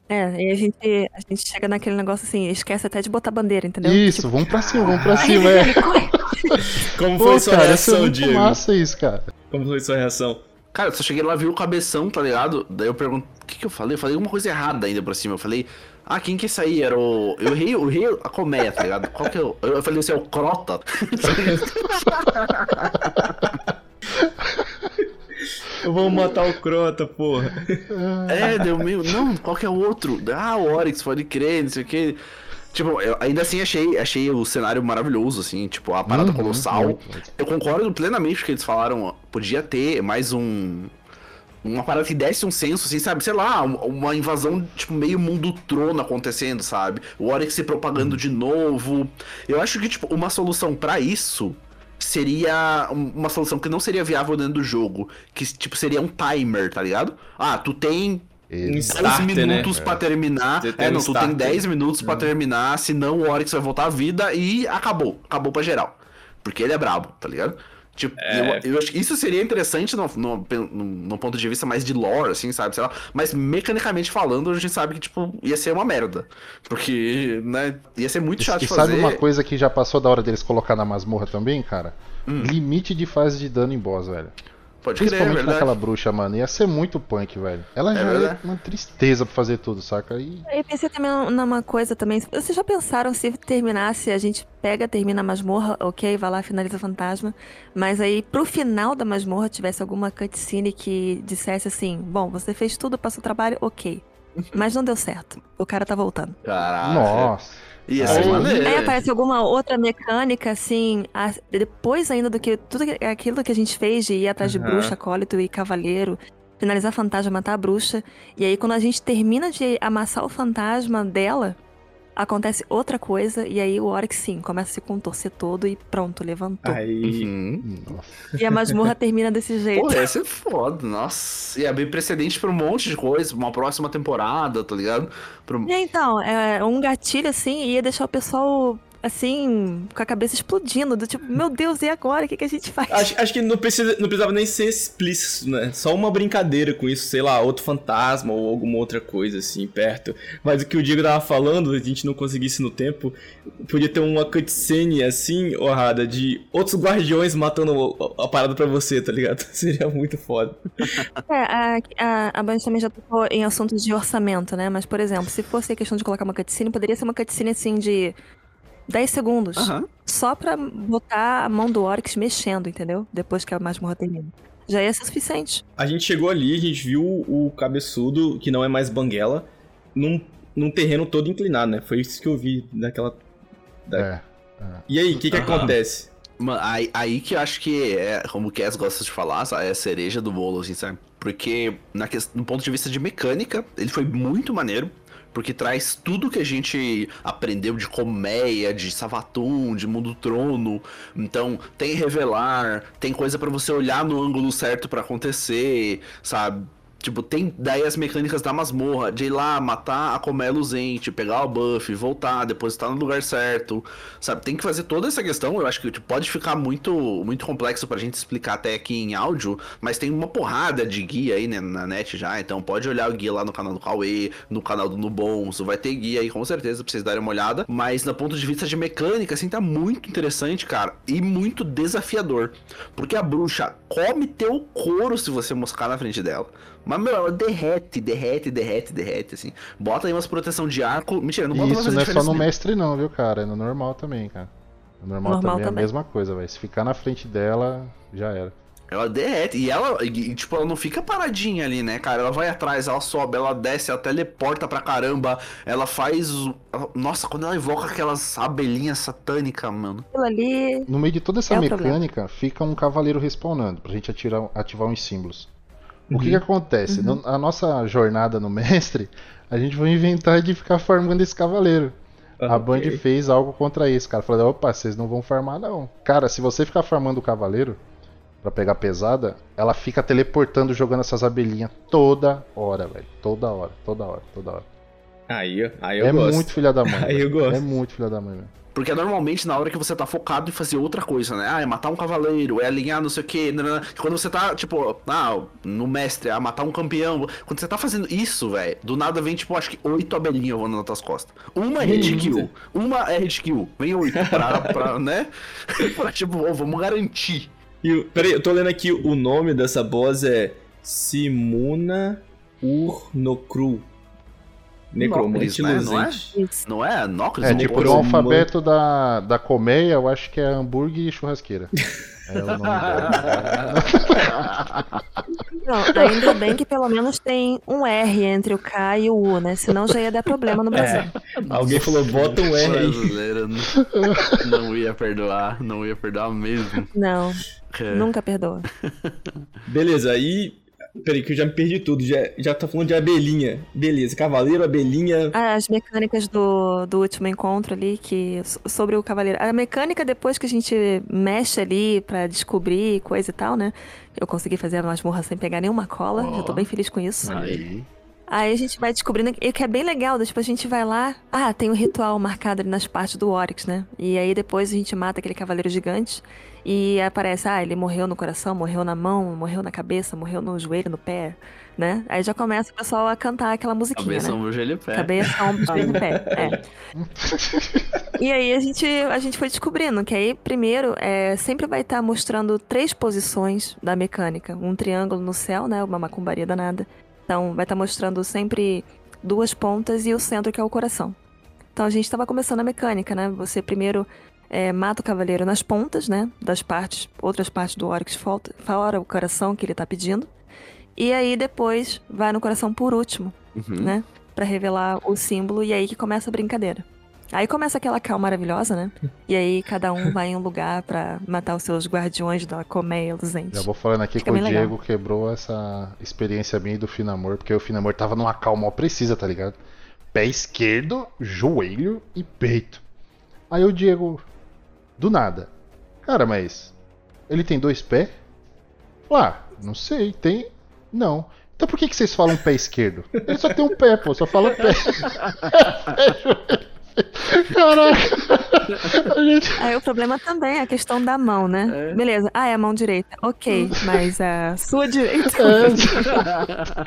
É, e a gente, a gente chega naquele negócio assim, esquece até de botar bandeira, entendeu? Isso, Tipo, vamos pra cima, vamos pra cima, é. Como Pô, foi sua cara, isso é reação, muito Diego? massa isso, cara. Como foi sua reação? Cara, eu só cheguei lá, vi o cabeção, tá ligado? Daí eu pergunto, o que que eu falei? Eu falei alguma coisa errada ainda por cima. Eu falei, ah, quem que é isso aí? Era o... Eu errei, eu errei a colmeia, tá ligado? Qual que é o... Eu falei, você é o Crota? Vamos matar o Crota, porra. é, deu meio... Não, qual que é o outro? Ah, o Oryx, pode crer, não sei o que... Tipo, eu ainda assim achei, achei o cenário maravilhoso, assim, tipo, a parada Uhum, colossal. muito, muito. Eu concordo plenamente com o que eles falaram. Podia ter mais um. Uma parada que desse um senso, assim, sabe? Sei lá, um- uma invasão, tipo, meio mundo trono acontecendo, sabe? O Oryx se propagando de novo. Eu acho que, tipo, uma solução pra isso seria um- uma solução que não seria viável dentro do jogo. Que, tipo, seria um timer, tá ligado? Ah, tu tem Exato. 10 starter, né? minutos pra terminar. Você tem É, não, tu tem starter. 10 minutos pra terminar, senão o Oryx vai voltar à vida e acabou. Acabou pra geral. Porque ele é brabo, tá ligado? Tipo, É. eu, eu acho que isso seria interessante no, no, no, no ponto de vista mais de lore, assim, sabe? Sei lá. Mas mecanicamente falando, a gente sabe que, tipo, ia ser uma merda. Porque, né, ia ser muito chato E de fazer. sabe uma coisa que já passou da hora deles colocar na masmorra também, cara? Hum. Limite de fase de dano em boss, velho. Pode crer, é Principalmente verdade. naquela bruxa, mano. Ia ser muito punk, velho. Ela É já verdade. é uma tristeza pra fazer tudo, saca? E Eu pensei também numa coisa também. Vocês já pensaram se terminasse, a gente pega, termina a masmorra, ok, vai lá, finaliza o fantasma. Mas aí pro final da masmorra tivesse alguma cutscene que dissesse assim: bom, você fez tudo, passou o trabalho, ok. Mas não deu certo. O cara tá voltando. Caraca. Nossa. Ia ser Aí- maneiro. Aí aparece alguma outra mecânica, assim, a- depois ainda do que tudo aquilo que a gente fez de ir atrás de Aham. bruxa, acólito e cavaleiro, finalizar fantasma, matar a bruxa. E aí quando a gente termina de amassar o fantasma dela, acontece outra coisa, e aí o Oryx sim, começa a se contorcer todo e pronto, levantou. Aí. Uhum. Nossa. E a masmorra termina desse jeito. Pô, ia ser foda, nossa. Ia abrir precedente pra um monte de coisa, pra uma próxima temporada, tá ligado? Pra- É, então, é um gatilho assim ia deixar o pessoal assim, com a cabeça explodindo, do tipo, meu Deus, e agora? O que, que a gente faz? Acho, acho que não, precisa, não precisava nem ser explícito, né? Só uma brincadeira com isso, sei lá, outro fantasma ou alguma outra coisa assim, perto. Mas o que o Diego tava falando, a gente não conseguisse no tempo, podia ter uma cutscene assim, honrada, de outros guardiões matando a, parada pra você, tá ligado? Seria muito foda. É, a, a, a Band também já tocou em assuntos de orçamento, né? Mas, por exemplo, se fosse a questão de colocar uma cutscene, poderia ser uma cutscene assim de 10 segundos. Aham. Só pra botar a mão do Oryx mexendo, entendeu? Depois que a masmorra termina. Já ia ser suficiente. A gente chegou ali, a gente viu o cabeçudo, que não é mais Banguela, num, num terreno todo inclinado, né? Foi isso que eu vi naquela. É. E aí, o que que Aham. acontece? Mano, aí, aí que eu acho que é, como o Cass gosta de falar, sabe, é a cereja do bolo, assim, sabe? Porque, na questão, no ponto de vista de mecânica, ele foi muito maneiro. Porque traz tudo que a gente aprendeu de colmeia, de Savatum, de Mundo Trono. Então, tem revelar, tem coisa pra você olhar no ângulo certo pra acontecer, sabe? Tipo, tem daí as mecânicas da masmorra, de ir lá, matar a colmeia luzente, pegar o buff, voltar, depositar no lugar certo, sabe? Tem que fazer toda essa questão, eu acho que tipo, pode ficar muito, muito complexo pra gente explicar até aqui em áudio, mas tem uma porrada de guia aí né, na net já, então pode olhar o guia lá no canal do Cauê, no canal do Nubonzo, vai ter guia aí com certeza pra vocês darem uma olhada, mas no ponto de vista de mecânica, assim, tá muito interessante, cara, e muito desafiador, porque a bruxa come teu couro se você moscar na frente dela. Mas, meu, ela derrete, derrete, derrete, derrete, assim. Bota aí umas proteção de arco. Mentira, não bota isso não é só no mestre não, viu, cara? É no normal também, cara. No normal, Normal também, é também. a mesma coisa, velho. Se ficar na frente dela, já era. Ela derrete. E ela, e, tipo, ela não fica paradinha ali, né, cara? Ela vai atrás, ela sobe, ela desce, ela teleporta pra caramba. Ela faz. Nossa, quando ela invoca aquelas abelhinhas satânicas, mano. Aquilo ali. No meio de toda essa É mecânica, fica um cavaleiro respawnando, pra gente atirar, ativar uns símbolos. O que que acontece? Uhum. Na nossa jornada no mestre, a gente vai inventar de ficar farmando esse cavaleiro. A Band fez algo contra isso, cara. Falou, opa, vocês não vão farmar não. Cara, se você ficar farmando o cavaleiro pra pegar pesada, ela fica teleportando, jogando essas abelhinhas toda hora, velho. Toda hora, toda hora, toda hora. Aí, aí eu é gosto. muito filha da mãe. Aí eu gosto. É muito filha da mãe, velho. Porque normalmente na hora que você tá focado em fazer outra coisa, né? Ah, é matar um cavaleiro, é alinhar não sei o que. Quando você tá, tipo, ah, no mestre, ah, matar um campeão. Quando você tá fazendo isso, velho, do nada vem, tipo, acho que oito abelhinhas voando nas tuas costas. Uma é hit kill, uma é hit kill. Vem oito pra, pra né? pra, tipo, ô, vamos garantir. E, peraí, eu tô lendo aqui o nome dessa boss é Simuna Urnokru. Necromante né? Não é? Não é? Nocris? É, tipo, ser alfabeto da, da colmeia, eu acho que é hambúrguer e churrasqueira. É o nome dela. Não, ainda bem que pelo menos tem um R entre o K e o U, né? Senão já ia dar problema no Brasil. Alguém falou, bota um R aí. Não ia perdoar, não ia perdoar mesmo. Não, É. nunca perdoa. Beleza, aí. Peraí, que eu já me perdi tudo. Já, já tá falando de abelhinha. Beleza, cavaleiro, abelhinha. As mecânicas do, do último encontro ali, que so- sobre o cavaleiro. A mecânica depois que a gente mexe ali pra descobrir coisa e tal, né? Eu consegui fazer a masmorra sem pegar nenhuma cola, já tô bem feliz com isso. Aí. Aí a gente vai descobrindo e que é bem legal, tipo, a gente vai lá, ah, tem um ritual marcado ali nas partes do Oryx, né? E aí depois a gente mata aquele cavaleiro gigante e aparece, ah, ele morreu no coração, morreu na mão, morreu na cabeça, morreu no joelho, no pé, né? Aí já começa o pessoal a cantar aquela musiquinha, Cabeça, né? ombro, joelho e pé. Cabeça, ombro, joelho e pé. É. E aí a gente, a gente foi descobrindo que aí, primeiro, é, sempre vai estar mostrando três posições da mecânica. Um triângulo no céu, né? Uma macumbaria danada. Então, vai estar mostrando sempre duas pontas e o centro, que é o coração. Então, a gente estava começando a mecânica, né? Você primeiro é, mata o cavaleiro nas pontas, né? Das partes, outras partes do Oryx, fora o coração que ele tá pedindo. E aí, depois, vai no coração por último, Uhum. né? Pra revelar o símbolo e aí que começa a brincadeira. Aí começa aquela cal maravilhosa, né? E aí cada um vai em um lugar pra matar os seus guardiões da colmeia luzente. Já vou falando aqui Fica que o legal. Diego quebrou essa experiência minha do Finamor, porque o Finamor tava numa calma mó precisa, tá ligado? Pé esquerdo, joelho e peito. Aí o Diego, do nada. Cara, mas ele tem dois pés? Ah, não sei, tem. Não. Então por que, que vocês falam pé esquerdo? Ele só tem um pé, pô, só fala pé. Caraca. Gente... Aí o problema também é a questão da mão, né? Beleza. Ah, é a mão direita. Ok, mas a sua direita. É.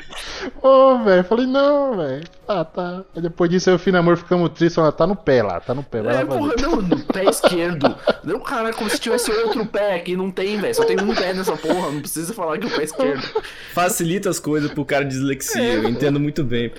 Ô, velho, falei, não, velho. Ah, tá. Aí depois disso eu e o Finamor ficamos tristes, falando, tá no pé lá, tá no pé, vai É, lá porra, não, no pé esquerdo. Não, cara, como se tivesse outro pé aqui. Não tem, velho. Só tem um pé nessa porra. Não precisa falar que é o pé esquerdo. Facilita as coisas pro cara de dislexia, eu entendo muito bem.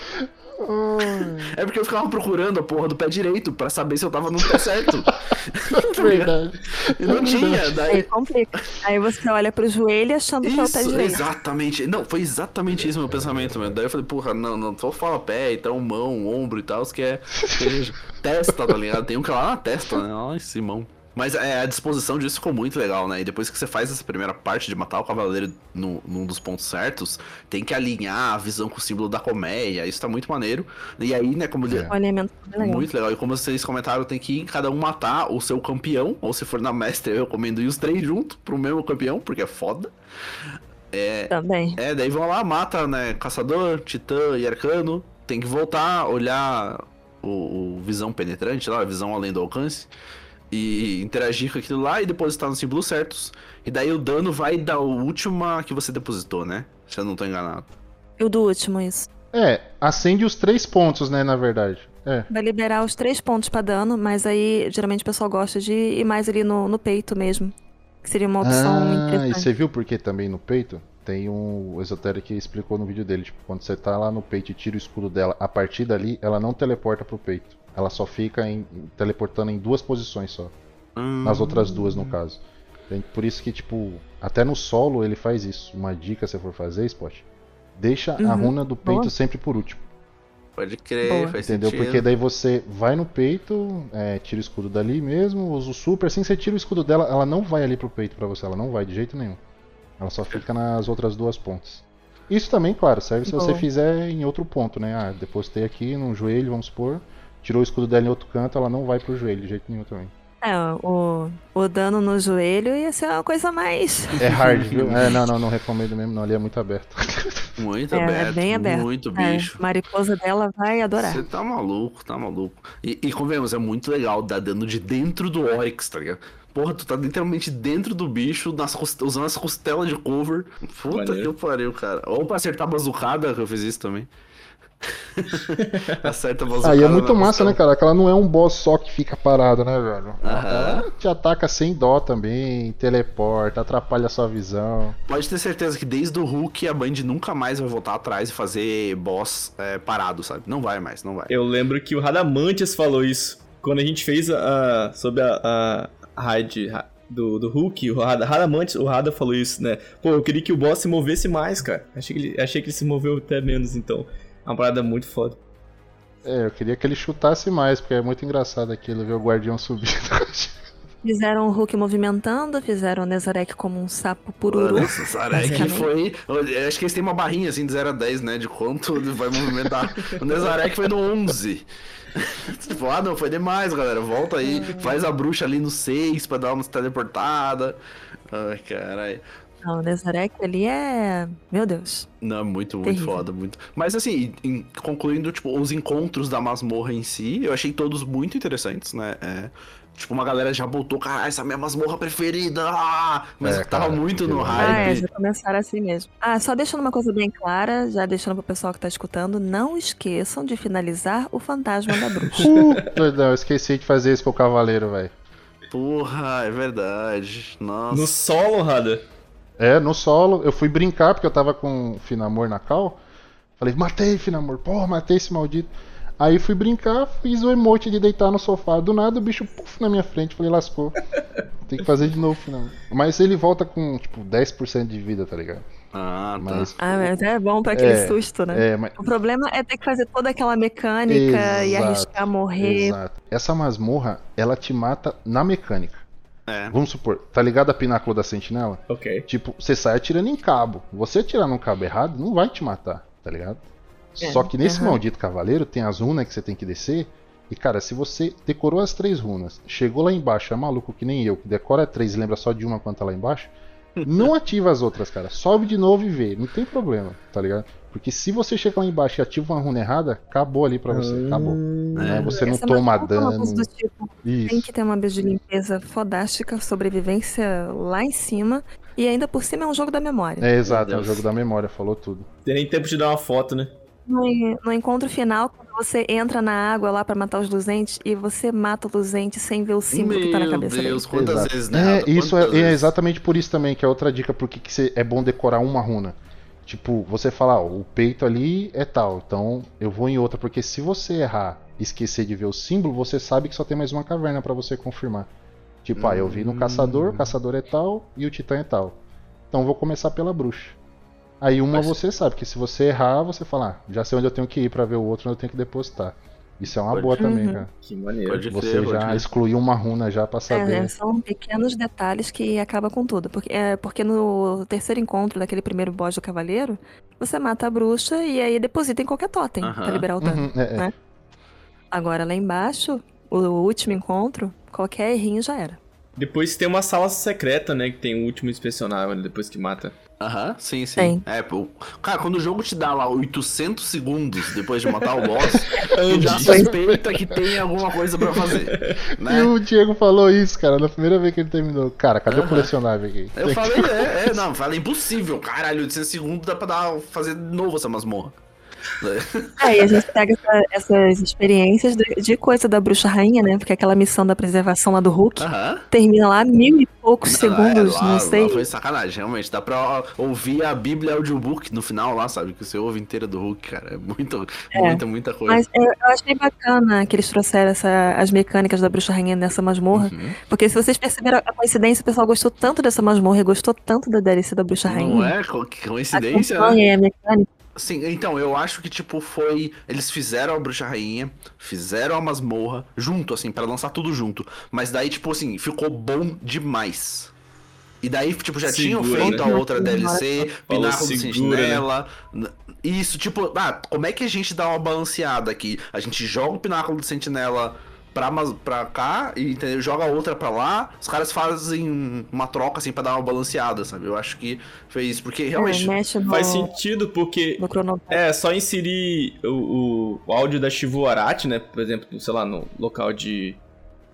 É porque eu ficava procurando a porra do pé direito pra saber se eu tava no pé certo. Verdade. E não tinha. Aí Daí. complica. Aí você olha pro joelho achando que é o pé Isso, direito. exatamente. Não, foi exatamente isso meu pensamento, mano. Daí eu falei, porra, não, não, só fala pé, então mão, ombro e tal, que é que é testa, tá ligado? Tem um que é lá na testa, né? Ai, esse mão. Mas é, a disposição disso ficou muito legal, né? E depois que você faz essa primeira parte de matar o cavaleiro no, num dos pontos certos, tem que alinhar a visão com o símbolo da colmeia. Isso tá muito maneiro. E aí, né, como É. O alinhamento é legal. muito legal. E como vocês comentaram, tem que ir cada um matar o seu campeão. Ou se for na mestre, eu recomendo ir os três juntos pro mesmo campeão, porque é foda. Também. É, daí vão lá, mata, né? Caçador, titã e arcano. Tem que voltar, olhar o, o visão penetrante lá, a visão além do alcance. E interagir com aquilo lá e depositar nos símbolos certos. E daí o dano vai da última que você depositou, né? Se eu não tô enganado. E o do último, isso. É, acende os três pontos, né, na verdade. É. Vai liberar os três pontos pra dano, mas aí geralmente o pessoal gosta de ir mais ali no, no peito mesmo. Que seria uma opção Ah, e interessante. você viu por que também no peito? Tem um o Esoteric que explicou no vídeo dele, tipo, quando você tá lá no peito e tira o escudo dela, a partir dali ela não teleporta pro peito. Ela só fica em- teleportando em duas posições só. Nas outras duas, no caso. Por isso que, tipo, até no solo ele faz isso. Uma dica se for fazer, Spot. Deixa a Uhum, runa do peito boa. sempre por último. Pode crer, Boa. faz Entendeu? sentido. Porque daí você vai no peito, é, tira o escudo dali mesmo, usa o super, assim você tira o escudo dela, ela não vai ali pro peito pra você, ela não vai de jeito nenhum. Ela só fica nas outras duas pontas. Isso também, claro, serve se você Boa. fizer em outro ponto, né? Ah, depositei aqui no joelho, vamos supor, tirou o escudo dela em outro canto, ela não vai pro joelho de jeito nenhum também. É, o, o dano no joelho ia ser uma coisa mais. É hard, viu? É, não, não, não recomendo mesmo, não, ali é muito aberto. Muito É, aberto. é bem aberto. Muito É, bicho. mariposa dela vai adorar. Você tá maluco, tá maluco. E, e convenhamos, é muito legal dar dano de dentro do Oryx, tá ligado? Porra, tu tá literalmente dentro do bicho, nas usando as costelas de cover. Puta Maneiro. que pariu, cara. Ou pra acertar a bazucada, que eu fiz isso também. Acerta a bazucada. Aí é muito massa, né, costela. cara? Que ela não é um boss só que fica parado, né, velho? Aham. Ela te ataca sem dó também, teleporta, atrapalha a sua visão. Pode ter certeza que desde o Hulk a Band nunca mais vai voltar atrás e fazer boss é, parado, sabe? Não vai mais, não vai. Eu lembro que o Radamantes falou isso. Quando a gente fez a, a- sobre a, a raid ra- do, do Hulk, o Rada, Radamantes, o Rada falou isso, né? Pô, eu queria que o boss se movesse mais, cara. Achei que ele, achei que ele se moveu até menos, então. É uma parada muito foda. É, eu queria que ele chutasse mais, porque é muito engraçado aquilo, ver o guardião subindo. Fizeram o Hulk movimentando, fizeram o Nezarek como um sapo pururu. Nossa, Sarek Basicamente. foi. eu Acho que eles têm uma barrinha assim de 0 a 10, né? De quanto ele vai movimentar. o Nezarek foi no 11. tipo, ah, não, foi demais, galera. Volta aí, faz a bruxa ali no 6 pra dar uma teleportada. Ai, caralho. Não, o Nezarek ali é. Meu Deus. Não, muito, muito Terrível. foda, muito. Mas assim, em- concluindo, tipo, os encontros da masmorra em si, eu achei todos muito interessantes, né? É, Tipo, uma galera já botou, cara, essa é a minha masmorra preferida. ah!" Mas É, tava cara, muito no porque- Ah, é, hype. já começaram assim mesmo. Ah, só deixando uma coisa bem clara, já deixando pro pessoal que tá escutando, não esqueçam de finalizar o fantasma da bruxa. Puta, não, eu esqueci de fazer isso com o cavaleiro, velho. Porra, é verdade. Nossa. No solo, Rada. É, no solo, eu fui brincar porque eu tava com o Finamor na cal. Falei, matei, Finamor, porra, matei esse maldito. Aí fui brincar, fiz o emote de deitar no sofá. Do nada o bicho puf na minha frente, falei, lascou. Tem que fazer de novo, Finamor. Mas ele volta com, tipo, 10% de vida, tá ligado? Ah, tá. Mas. ah, mas é bom pra aquele É, susto, né? É, mas. O problema é ter que fazer toda aquela mecânica e Exato, arriscar morrer. Exato. Essa masmorra, ela te mata na mecânica. É. Vamos supor, tá ligado a pináculo da sentinela? Ok. Tipo, você sai atirando em cabo. Você atirar num cabo errado, não vai te matar, tá ligado? É, Só que nesse aham. maldito cavaleiro tem as runas que você tem que descer. E cara, se você decorou as três runas, chegou lá embaixo, é maluco que nem eu, que decora três e lembra só de uma quando tá lá embaixo, não ativa as outras, cara. Sobe de novo e vê. Não tem problema, tá ligado? Porque se você chegar lá embaixo e ativa uma runa errada, acabou ali pra você. Acabou. Né? Você não Essa toma é dano. tipo, tem que ter uma de limpeza fodástica, sobrevivência lá em cima. E ainda por cima é um jogo da memória. É exato, é Deus. jogo da memória, falou tudo. Tem nem tempo de dar uma foto, né? No, no encontro final, quando você entra na água lá pra matar os luzentes e você mata o luzente sem ver o símbolo que tá na Meu cabeça Deus, dele. quantas Exato. vezes, né? É, isso é, é exatamente por isso também, que é outra dica porque que cê- é bom decorar uma runa. Tipo, você fala, ó, o peito ali é tal, então eu vou em outra, porque se você errar e esquecer de ver o símbolo, você sabe que só tem mais uma caverna pra você confirmar. Tipo, ah, eu vi no Hum. caçador, o caçador é tal e o titã é tal. Então vou começar pela bruxa. Aí uma Mas- você sabe, que se você errar, você fala, ah, já sei onde eu tenho que ir pra ver o outro, onde eu tenho que depositar. Isso é uma Pode- boa também, Uhum. cara. Que maneiro. Pode Você pode já crer. excluiu uma runa já pra saber. É, são pequenos detalhes que acabam com tudo. Porque, é, porque no terceiro encontro daquele primeiro boss do cavaleiro, você mata a bruxa e aí deposita em qualquer totem pra Aham. liberar o dano. Uhum, é, é. né? Agora lá embaixo, o último encontro, qualquer errinho já era. Depois tem uma sala secreta, né? Que tem o último inspecionável depois que mata. Aham, sim, sim. Tem. É, pô. Cara, quando o jogo te dá lá 800 segundos depois de matar o boss, tu já suspeita que tem alguma coisa pra fazer. E Né? o Diego falou isso, cara, na primeira vez que ele terminou. Cara, cadê o Aham. colecionável aqui? Eu falei, é, é, não, falei impossível. Caralho, 800 segundos dá pra dar, fazer de novo essa masmorra. É, e a gente pega essa- essas experiências de, de coisa da bruxa rainha, né? Porque aquela missão da preservação lá do Hulk Aham. termina lá mil e poucos Não, segundos, é, lá- não sei. foi sacanagem, realmente. Dá pra ouvir a Bíblia audiobook no final lá, sabe? Que você ouve inteira do Hulk, cara. É muito, É. muita, muita coisa. Mas eu, eu achei bacana que eles trouxeram essa- as mecânicas da bruxa rainha nessa masmorra. Uhum. Porque se vocês perceberam a coincidência, o pessoal gostou tanto dessa masmorra e gostou tanto da DLC da bruxa Não rainha. é? Co- Que A coincidência, né? campanha e a mecânica. Sim, então, eu acho que, tipo, foi. Eles fizeram a Bruxa Rainha, fizeram a masmorra, junto, assim, pra lançar tudo junto. Mas daí, tipo assim, ficou bom demais. E daí, tipo, já tinham feito a né? outra DLC, Pináculo do Sentinela. Isso, tipo, ah, como é que a gente dá uma balanceada aqui? A gente joga o Pináculo do Sentinela pra, pra cá e entendeu? joga outra pra lá. Os caras fazem uma troca, assim, pra dar uma balanceada, sabe? Eu acho que fez isso, porque É, realmente. mexe no, Faz sentido porque. É, só inserir o, o, o áudio da Shivu Arati, né? Por exemplo, sei lá, no local de.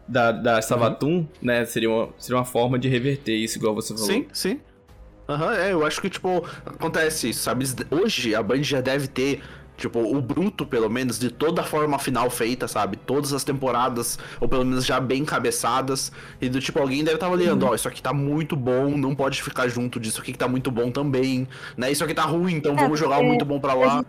Da, da Savatun, né? Seria uma, seria uma forma de reverter isso, igual você falou. Sim, sim. Aham, é, eu acho que, tipo, acontece isso, sabe? Hoje a Band já deve ter, tipo, o bruto, pelo menos, de toda a forma final feita, sabe? Todas as temporadas, ou pelo menos já bem cabeçadas. E do tipo, alguém deve estar avaliando, ó, isso aqui tá muito bom, não pode ficar junto disso aqui que tá muito bom também, né? Isso aqui tá ruim, então É, vamos jogar o muito bom pra lá.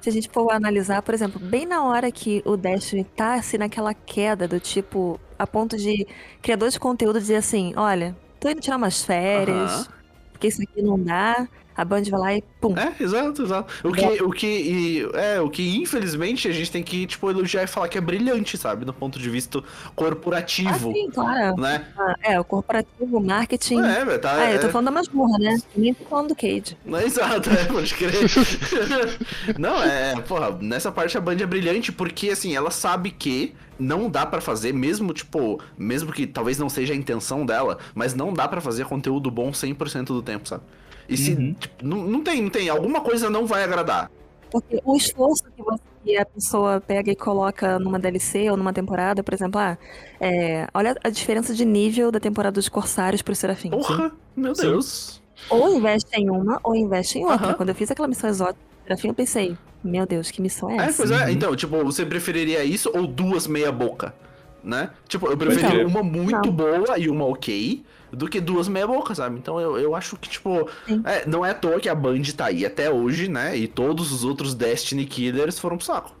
Se a gente for analisar, por exemplo, bem na hora que o Destiny tá assim naquela queda do tipo, a ponto de criador de conteúdo dizer assim, olha, tô indo tirar umas férias, porque isso aqui não dá, a Band vai lá e pum. É, exato, exato. O que, o que, e- é, o que infelizmente a gente tem que, tipo, elogiar e falar que é brilhante, sabe? Do ponto de vista Ah, corporativo, sim, claro. né? Ah, é, o corporativo, o marketing. É, velho, tá. Ah, eu tô é- falando da masmorra, né? Nem tô falando do Cade. Não, exato, é, pode crer. não, é, porra, nessa parte a Band é brilhante porque, assim, ela sabe que não dá pra fazer, mesmo, tipo, mesmo que talvez não seja a intenção dela, mas não dá pra fazer conteúdo bom 100% do tempo, sabe? E se, Uhum. tipo, não, não tem, não tem, alguma coisa não vai agradar. Porque o esforço que, você- que a pessoa pega e coloca numa DLC ou numa temporada, por exemplo, ah, é, olha a diferença de nível da temporada dos Corsários pro Serafim. Porra, meu Sim. Deus. Ou investe em uma, ou investe em outra. Aham. Quando eu fiz aquela missão exótica do Serafim, eu pensei, meu Deus, que missão é É, essa? pois é, então, tipo, você preferiria isso ou duas meia boca? Né? Tipo, eu preferia é. uma muito Não. boa e uma ok do que duas meia boca, sabe? Então eu, eu acho que, tipo, é, não é à toa que a Band tá aí até hoje, né? E todos os outros Destiny Killers foram pro saco.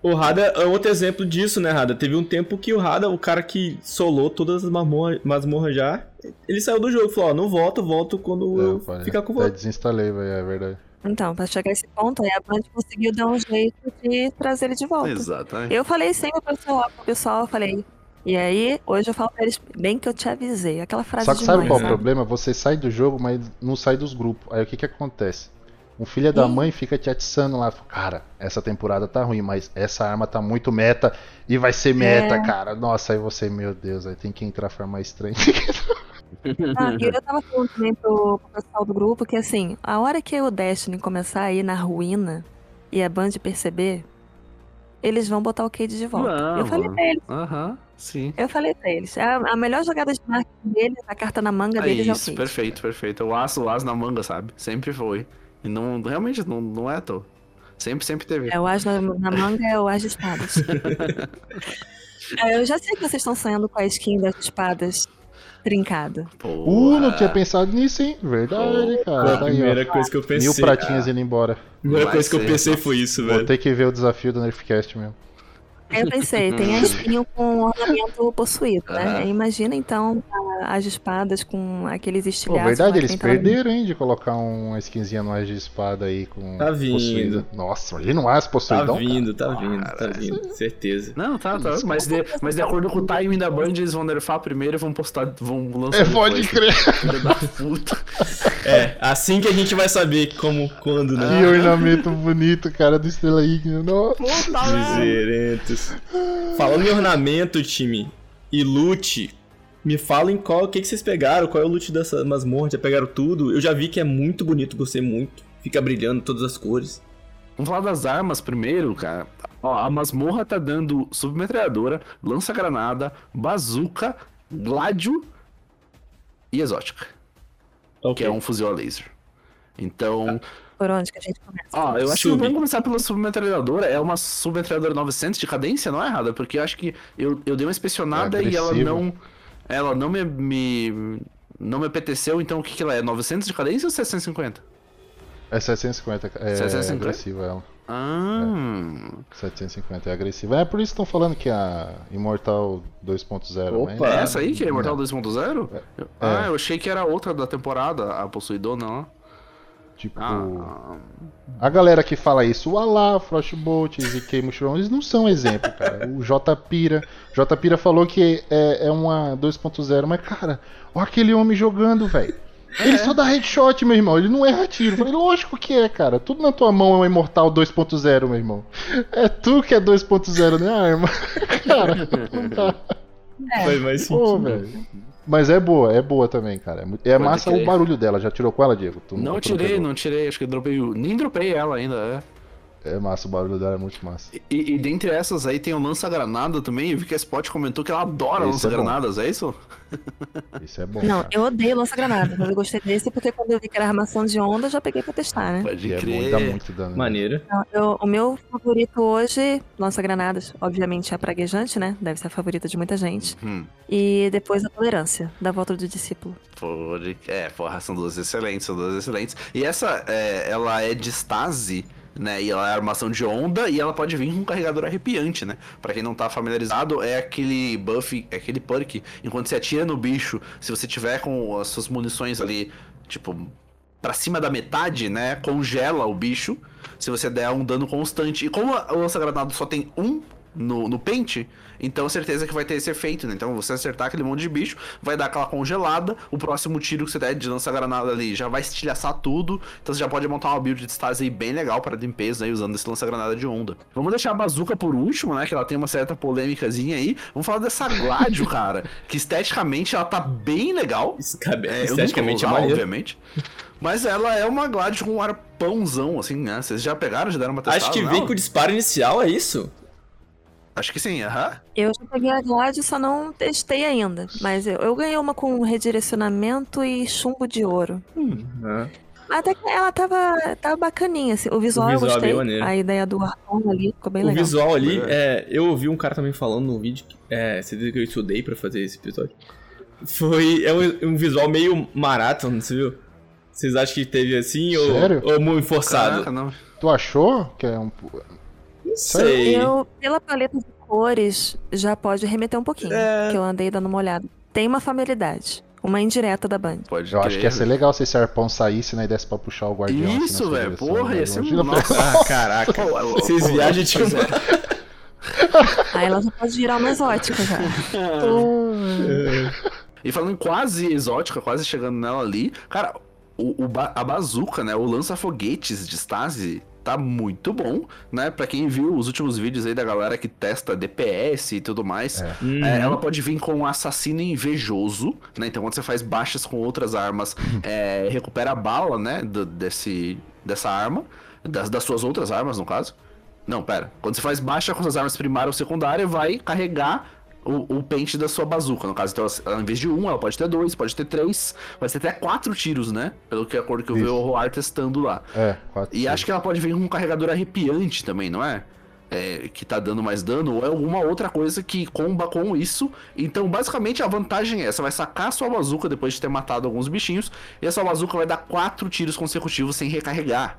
O Rada é outro exemplo disso, né, Rada? Teve um tempo que o Rada, o cara que solou todas as masmorras masmorra já, ele saiu do jogo e falou, ó, não volto, volto quando eu, pai, ficar com você. desinstalei, velho, é verdade. Então, pra chegar a esse ponto, aí a Band conseguiu dar um jeito de trazer ele de volta. Exatamente. Eu falei sempre pro pessoal, pro pessoal, eu falei. E aí, hoje eu falo pra eles, bem que eu te avisei. Aquela frase Só que de sabe qual é o sabe? problema? Você sai do jogo, mas não sai dos grupos. Aí o que que acontece? Um filho da Ih. mãe fica te atiçando lá. Cara, essa temporada tá ruim, mas essa arma tá muito meta e vai ser meta, É. cara. Nossa, aí você, meu Deus, aí tem que entrar farmar estranho. Ah, e eu tava falando também pro, pro pessoal do grupo que assim, a hora que o Destiny começar a ir na ruína e a Band perceber, eles vão botar o Cade de volta. eu falei pra eles, Aham, sim. eu falei pra eles. A, a melhor jogada de marketing deles, a carta na manga É deles é o isso, perfeito, perfeito. O aço, o aço na manga, sabe? Sempre foi. E não, realmente não, não é à toa. Sempre, sempre teve. É, o as na, na manga é o as de espadas. É, eu já sei que vocês estão sonhando com a skin das espadas trincada. Uh, não tinha pensado nisso, hein? Verdade, Foi cara. a Tá aí, primeira ó. coisa que eu pensei. Mil pratinhas indo embora. A primeira coisa que eu pensei foi isso, Vou velho. ter que ver o desafio do Nerfcast mesmo. Aí eu pensei, tem a skin com ornamento possuído, né? Aí Imagina então as espadas com aqueles Pô, estilhaços. verdade, lá que eles vindo. perderam, hein, de colocar uma skinzinha no as de espada aí com Tá vindo. possuído. Nossa, imagina um as Tá possuidão. vindo, tá vindo, tá vindo, certeza. Não, tá, tá. Mas de, mas de acordo com o timing da Band, eles vão nerfar primeiro e vão postar, vão lançar É, pode crer. Filha da puta. É, assim que a gente vai saber como, quando, Que né? ornamento bonito, cara, do Estrela Ígnea. Nossa. Puta Miserentos. Falando em ornamento, time, e loot, me falem qual, o que, que vocês pegaram, qual é o loot dessa masmorra, já pegaram tudo? Eu já vi que é muito bonito, gostei muito. Fica brilhando todas as cores. Vamos falar das armas primeiro, cara. Ó, a masmorra tá dando submetralhadora, lança-granada, bazuca, gládio e exótica, que é um fuzil a laser. Então, Por onde que a gente começa? ó, eu acho que Sub. vamos começar pela submetralhadora. É uma submetralhadora 900 de cadência, não é errada? Porque eu acho que eu, eu dei uma inspecionada É e ela não. Ela não me, me. Não me apeteceu, então o que, que ela é? 900 de cadência ou 750? É 750, é 750? agressiva ela. Ah. 750 é agressiva. É por isso que estão falando que a Imortal 2.0. Opa. mas- É essa aí que é Imortal Não. 2.0? Ah, eu achei que era outra da temporada, a possuidona lá. Tipo, Ah, a galera que fala isso, o Alá, Frostbolt, ZK Mushroom, eles não são exemplo, cara. O J Pira, J Pira falou que é, é uma 2.0, mas cara, olha aquele homem jogando, velho. Ele É. só dá headshot, meu irmão. Ele não erra tiro. Eu Falei, lógico que é, cara. Tudo na tua mão é um Imortal 2.0, meu irmão. É tu que é 2.0, né, arma? cara, não dá. Faz mais Pô, sentido. velho. Mas é boa, é boa também, cara. É É Pode massa o barulho dela. Já tirou com ela, Diego? Tu não tu tirei, não tirei, acho que dropei. o- Nem dropei ela ainda, é. É massa, o barulho dela é muito massa. E, e dentre essas aí tem o lança-granada também. Eu vi que a Spot comentou que ela adora é lança-granadas, é, isso? Isso é bom. Não, cara. eu odeio lança-granada, mas eu gostei desse porque quando eu vi que era armação de onda, eu já peguei pra testar, né? Pode E é crer. bom, dá muito dano. né? Maneiro. Não, eu- o meu favorito hoje, lança-granadas, obviamente é a praguejante, né? Deve ser a favorita de muita gente. Hum, E depois a tolerância, da volta do discípulo. pode... É, porra, são duas excelentes, são duas excelentes. E essa, é, ela é de stase, né? E ela é armação de onda e ela pode vir com um carregador arrepiante, né? Pra quem não tá familiarizado, é aquele buff, é aquele perk. Enquanto você atira no bicho, se você tiver com as suas munições ali, tipo, pra cima da metade, né? Congela o bicho. Se você der um dano constante. E como o lança-granada só tem um no, no pente, então certeza que vai ter esse efeito, né? Então você acertar aquele monte de bicho, vai dar aquela congelada, o próximo tiro que você der de lança-granada ali já vai estilhaçar tudo, então você já pode montar uma build de stase aí bem legal para limpeza aí usando esse lança-granada de onda. Vamos deixar a bazuca por último, né? Que ela tem uma certa polêmicazinha aí. Vamos falar dessa Gladio, cara, que esteticamente ela tá bem legal. Escabe- É, eu Esteticamente é usar, maneiro. obviamente. Mas ela é uma Gladio com um arpãozão, assim, né? Vocês já pegaram, já deram uma testada Acho que vem com o disparo inicial, é isso? Acho que sim, aham. Eu já peguei a Glad, só não testei ainda. Mas eu, eu ganhei uma com redirecionamento e chumbo de ouro. Mas até que ela tava, tava bacaninha, assim. O visual, O eu visual é gostei. bem maneiro. A ideia do arpão ali ficou bem o legal. visual ali, é, eu ouvi um cara também falando no vídeo, que, é, certeza que eu estudei pra fazer esse episódio. Foi, é um, um visual meio maratona, você viu? Vocês acham que teve assim Sério? ou, ou muito forçado? Caraca, não. Tu achou que é um. Não sei. Eu, pela paleta de cores, já pode remeter um pouquinho. É. Que eu andei dando uma olhada. Tem uma familiaridade. Uma indireta da Band. Pode Eu acho que ia ser legal se esse arpão saísse né, e desse pra puxar o guardião. assim, Isso, velho. Porra, ia ser um. Nossa. Ah, caraca. Vocês viajam pois demais. é. Aí ela já pode virar uma exótica já. E falando quase exótica, quase chegando nela ali, cara, o, o ba- a bazuca, né? O lança-foguetes de Stasi tá muito bom, né? Pra quem viu os últimos vídeos aí da galera que testa DPS e tudo mais, É. Uhum. é, ela pode vir com um assassino invejoso, né? Então quando você faz baixas com outras armas, é, recupera a bala, né? do- desse, dessa arma, das, das suas outras armas, no caso. Não, pera. Quando você faz baixa com suas armas primária ou secundária, vai carregar o, o pente da sua bazuca. No caso, então, ela, em vez de um, ela pode ter dois, pode ter três, pode ter até quatro tiros, né? Pelo que acordo que eu vi Isso. o Roar testando lá. É, quatro. E seis. acho que ela pode vir com um carregador arrepiante também, não é? É, que tá dando mais dano, ou é alguma outra coisa que comba com isso. Então, basicamente, a vantagem é: você vai sacar a sua bazuca depois de ter matado alguns bichinhos, e a sua bazuca vai dar quatro tiros consecutivos sem recarregar.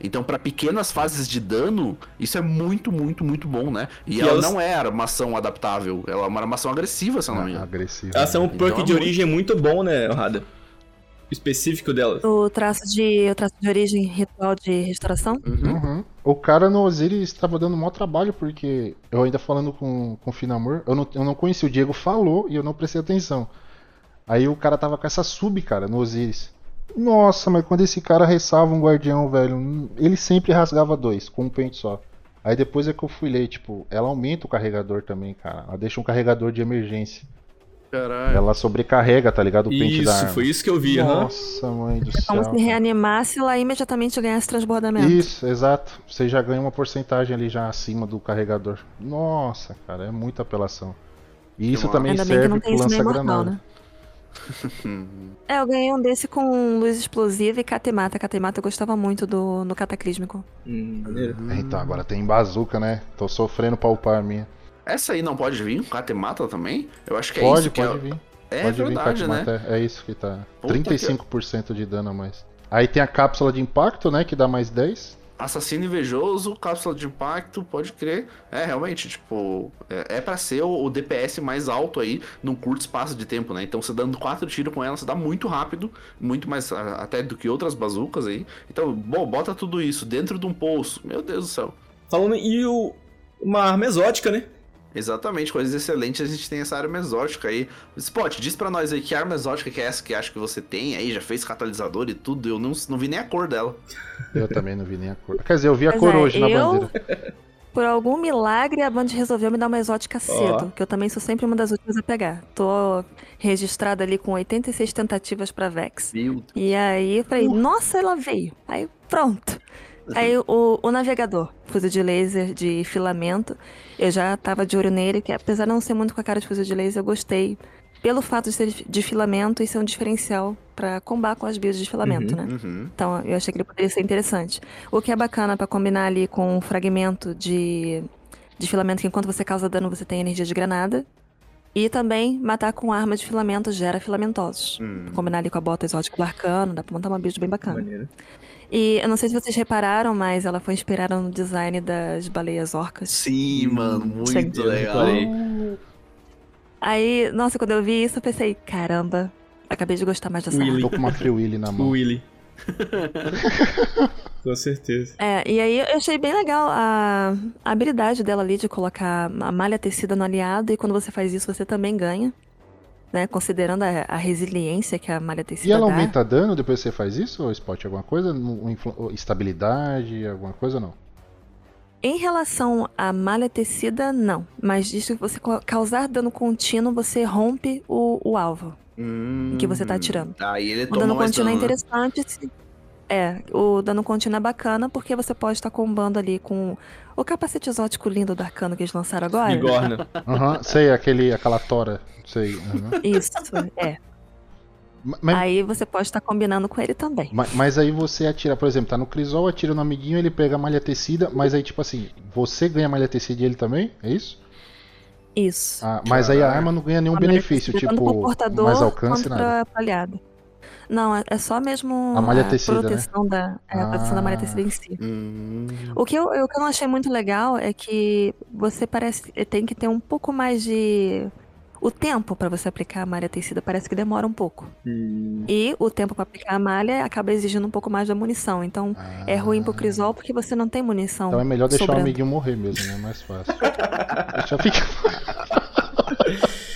Então, pra pequenas fases de dano, isso é muito, muito, muito bom, né? E, E ela elas- não é armação adaptável, ela é uma armação agressiva, se eu não me Ah, engano. agressivo. Elas são um Então perk é de muito- origem muito bom, né, Rada? Específico delas. O traço de, o traço de origem ritual de restauração. Uhum. Uhum. O cara no Osiris estava dando maior trabalho, porque eu ainda falando com, com o Finamor, eu não, eu não conheci, o Diego falou e eu não prestei atenção. Aí o cara tava com essa sub, cara, no Osiris. Nossa, mas quando esse cara ressalva um guardião, velho, ele sempre rasgava dois, com um pente só. Aí depois é que eu fui ler, tipo, ela aumenta o carregador também, cara. Ela deixa um carregador de emergência. Caralho. Ela sobrecarrega, tá ligado? O pente da Isso, arma. foi isso que eu vi, aham. Nossa, mãe do É como céu. se reanimasse e ela imediatamente ganhasse transbordamento. Isso, exato. Você já ganha uma porcentagem ali já acima do carregador. Nossa, cara, é muita apelação. E isso também Ainda serve pro isso lança-granada. né? É, eu ganhei um desse com luz explosiva e catemata. Catemata eu gostava muito do no cataclísmico. Hum, maneiro. É, Então, agora tem bazuca, né? Tô sofrendo pra upar a minha. Essa aí não pode vir Catemata também? Eu acho que é pode, isso que pode é... vir. É pode verdade, vir, né? Catimata, é, é isso que tá. Puta que- 35% de dano a mais. Aí tem a cápsula de impacto, né? Que dá mais 10. Assassino invejoso, cápsula de impacto, pode crer. É, realmente, tipo, é, é pra ser o, o DPS mais alto aí num curto espaço de tempo, né? Então você dando quatro tiros com ela, você dá muito rápido, muito mais a- até do que outras bazucas aí. Então, bom, bota tudo isso dentro de um poço. Meu Deus do céu. Falando, e o, uma arma exótica, né? Exatamente, coisas excelentes, a gente tem essa arma exótica aí. Spot, diz pra nós aí que arma exótica que é essa que acha que você tem aí, já fez catalisador e tudo, eu não, não vi nem a cor dela. Eu também não vi nem a cor. Quer dizer, eu vi a Pois cor é, hoje na eu- bandeira. Por algum milagre, a Band resolveu me dar uma exótica cedo, Ó. que eu também sou sempre uma das últimas a pegar. Tô registrada ali com 86 tentativas pra Vex. Viu? E aí eu falei, nossa, ela veio. Aí pronto. Aí o, o navegador, fuzil de laser de filamento, eu já tava de olho nele, que apesar de não ser muito com a cara de fuzil de laser, eu gostei. Pelo fato de ser de filamento e ser um diferencial pra combar com as builds de filamento, né? Uhum. Então eu achei que ele poderia ser interessante. O que é bacana pra combinar ali com um fragmento de, de filamento que enquanto você causa dano você tem energia de granada. E também matar com arma de filamento gera filamentosos. Hum. Combinar ali com a bota exótica do arcano, dá pra montar uma build bem bacana. Maneiro. E eu não sei se vocês repararam, mas ela foi inspirada no design das baleias orcas. Sim, mano, muito Chega- Eu legal. Aí, nossa, quando eu vi isso, eu pensei, caramba, acabei de gostar mais dessa Willy. Tô com uma Free Willy na O mão. Willy. Com certeza. É, e aí eu achei bem legal a, a habilidade dela ali de colocar a malha tecida no aliado, e quando você faz isso, você também ganha. Né, considerando a, a resiliência que a malha tecida E ela dá. aumenta dano depois que você faz isso? Ou spot alguma coisa? Um Estabilidade, alguma coisa ou não? Em relação à malha tecida, não. Mas diz que você causar dano contínuo, você rompe o, o alvo. Hum, que você tá atirando. Aí ele O dano mais contínuo é né? interessante. se- É, o dano contínuo é bacana porque você pode estar combando ali com o capacete exótico lindo do arcano que eles lançaram agora. Bigorna. Aham, sei, aquele, aquela tora. Sei. aham. Isso, é. Ma- Mas, Aí você pode estar combinando com ele também. ma- mas aí você atira, por exemplo, tá no Crisol, atira no amiguinho, ele pega a malha tecida, mas aí, tipo assim, você ganha a malha tecida e ele também? É isso? Isso. Ah, mas aí a arma não ganha nenhum benefício, pro tipo, portador mais alcance, nada. aliado. Não, é- é só mesmo A malha tecida, né? proteção da, é, a proteção da malha Ah. tecida em si. Hum, O que, eu, o que eu não achei muito legal é que você parece tem que ter um pouco mais de. O tempo pra você aplicar a malha tecida parece que demora um pouco. Hum, E o tempo pra aplicar a malha acaba exigindo um pouco mais da munição. Então é ruim pro Crisol porque você não tem munição. Então é melhor deixar sobrando. o amiguinho morrer mesmo, né? Mais fácil. Deixa ficar.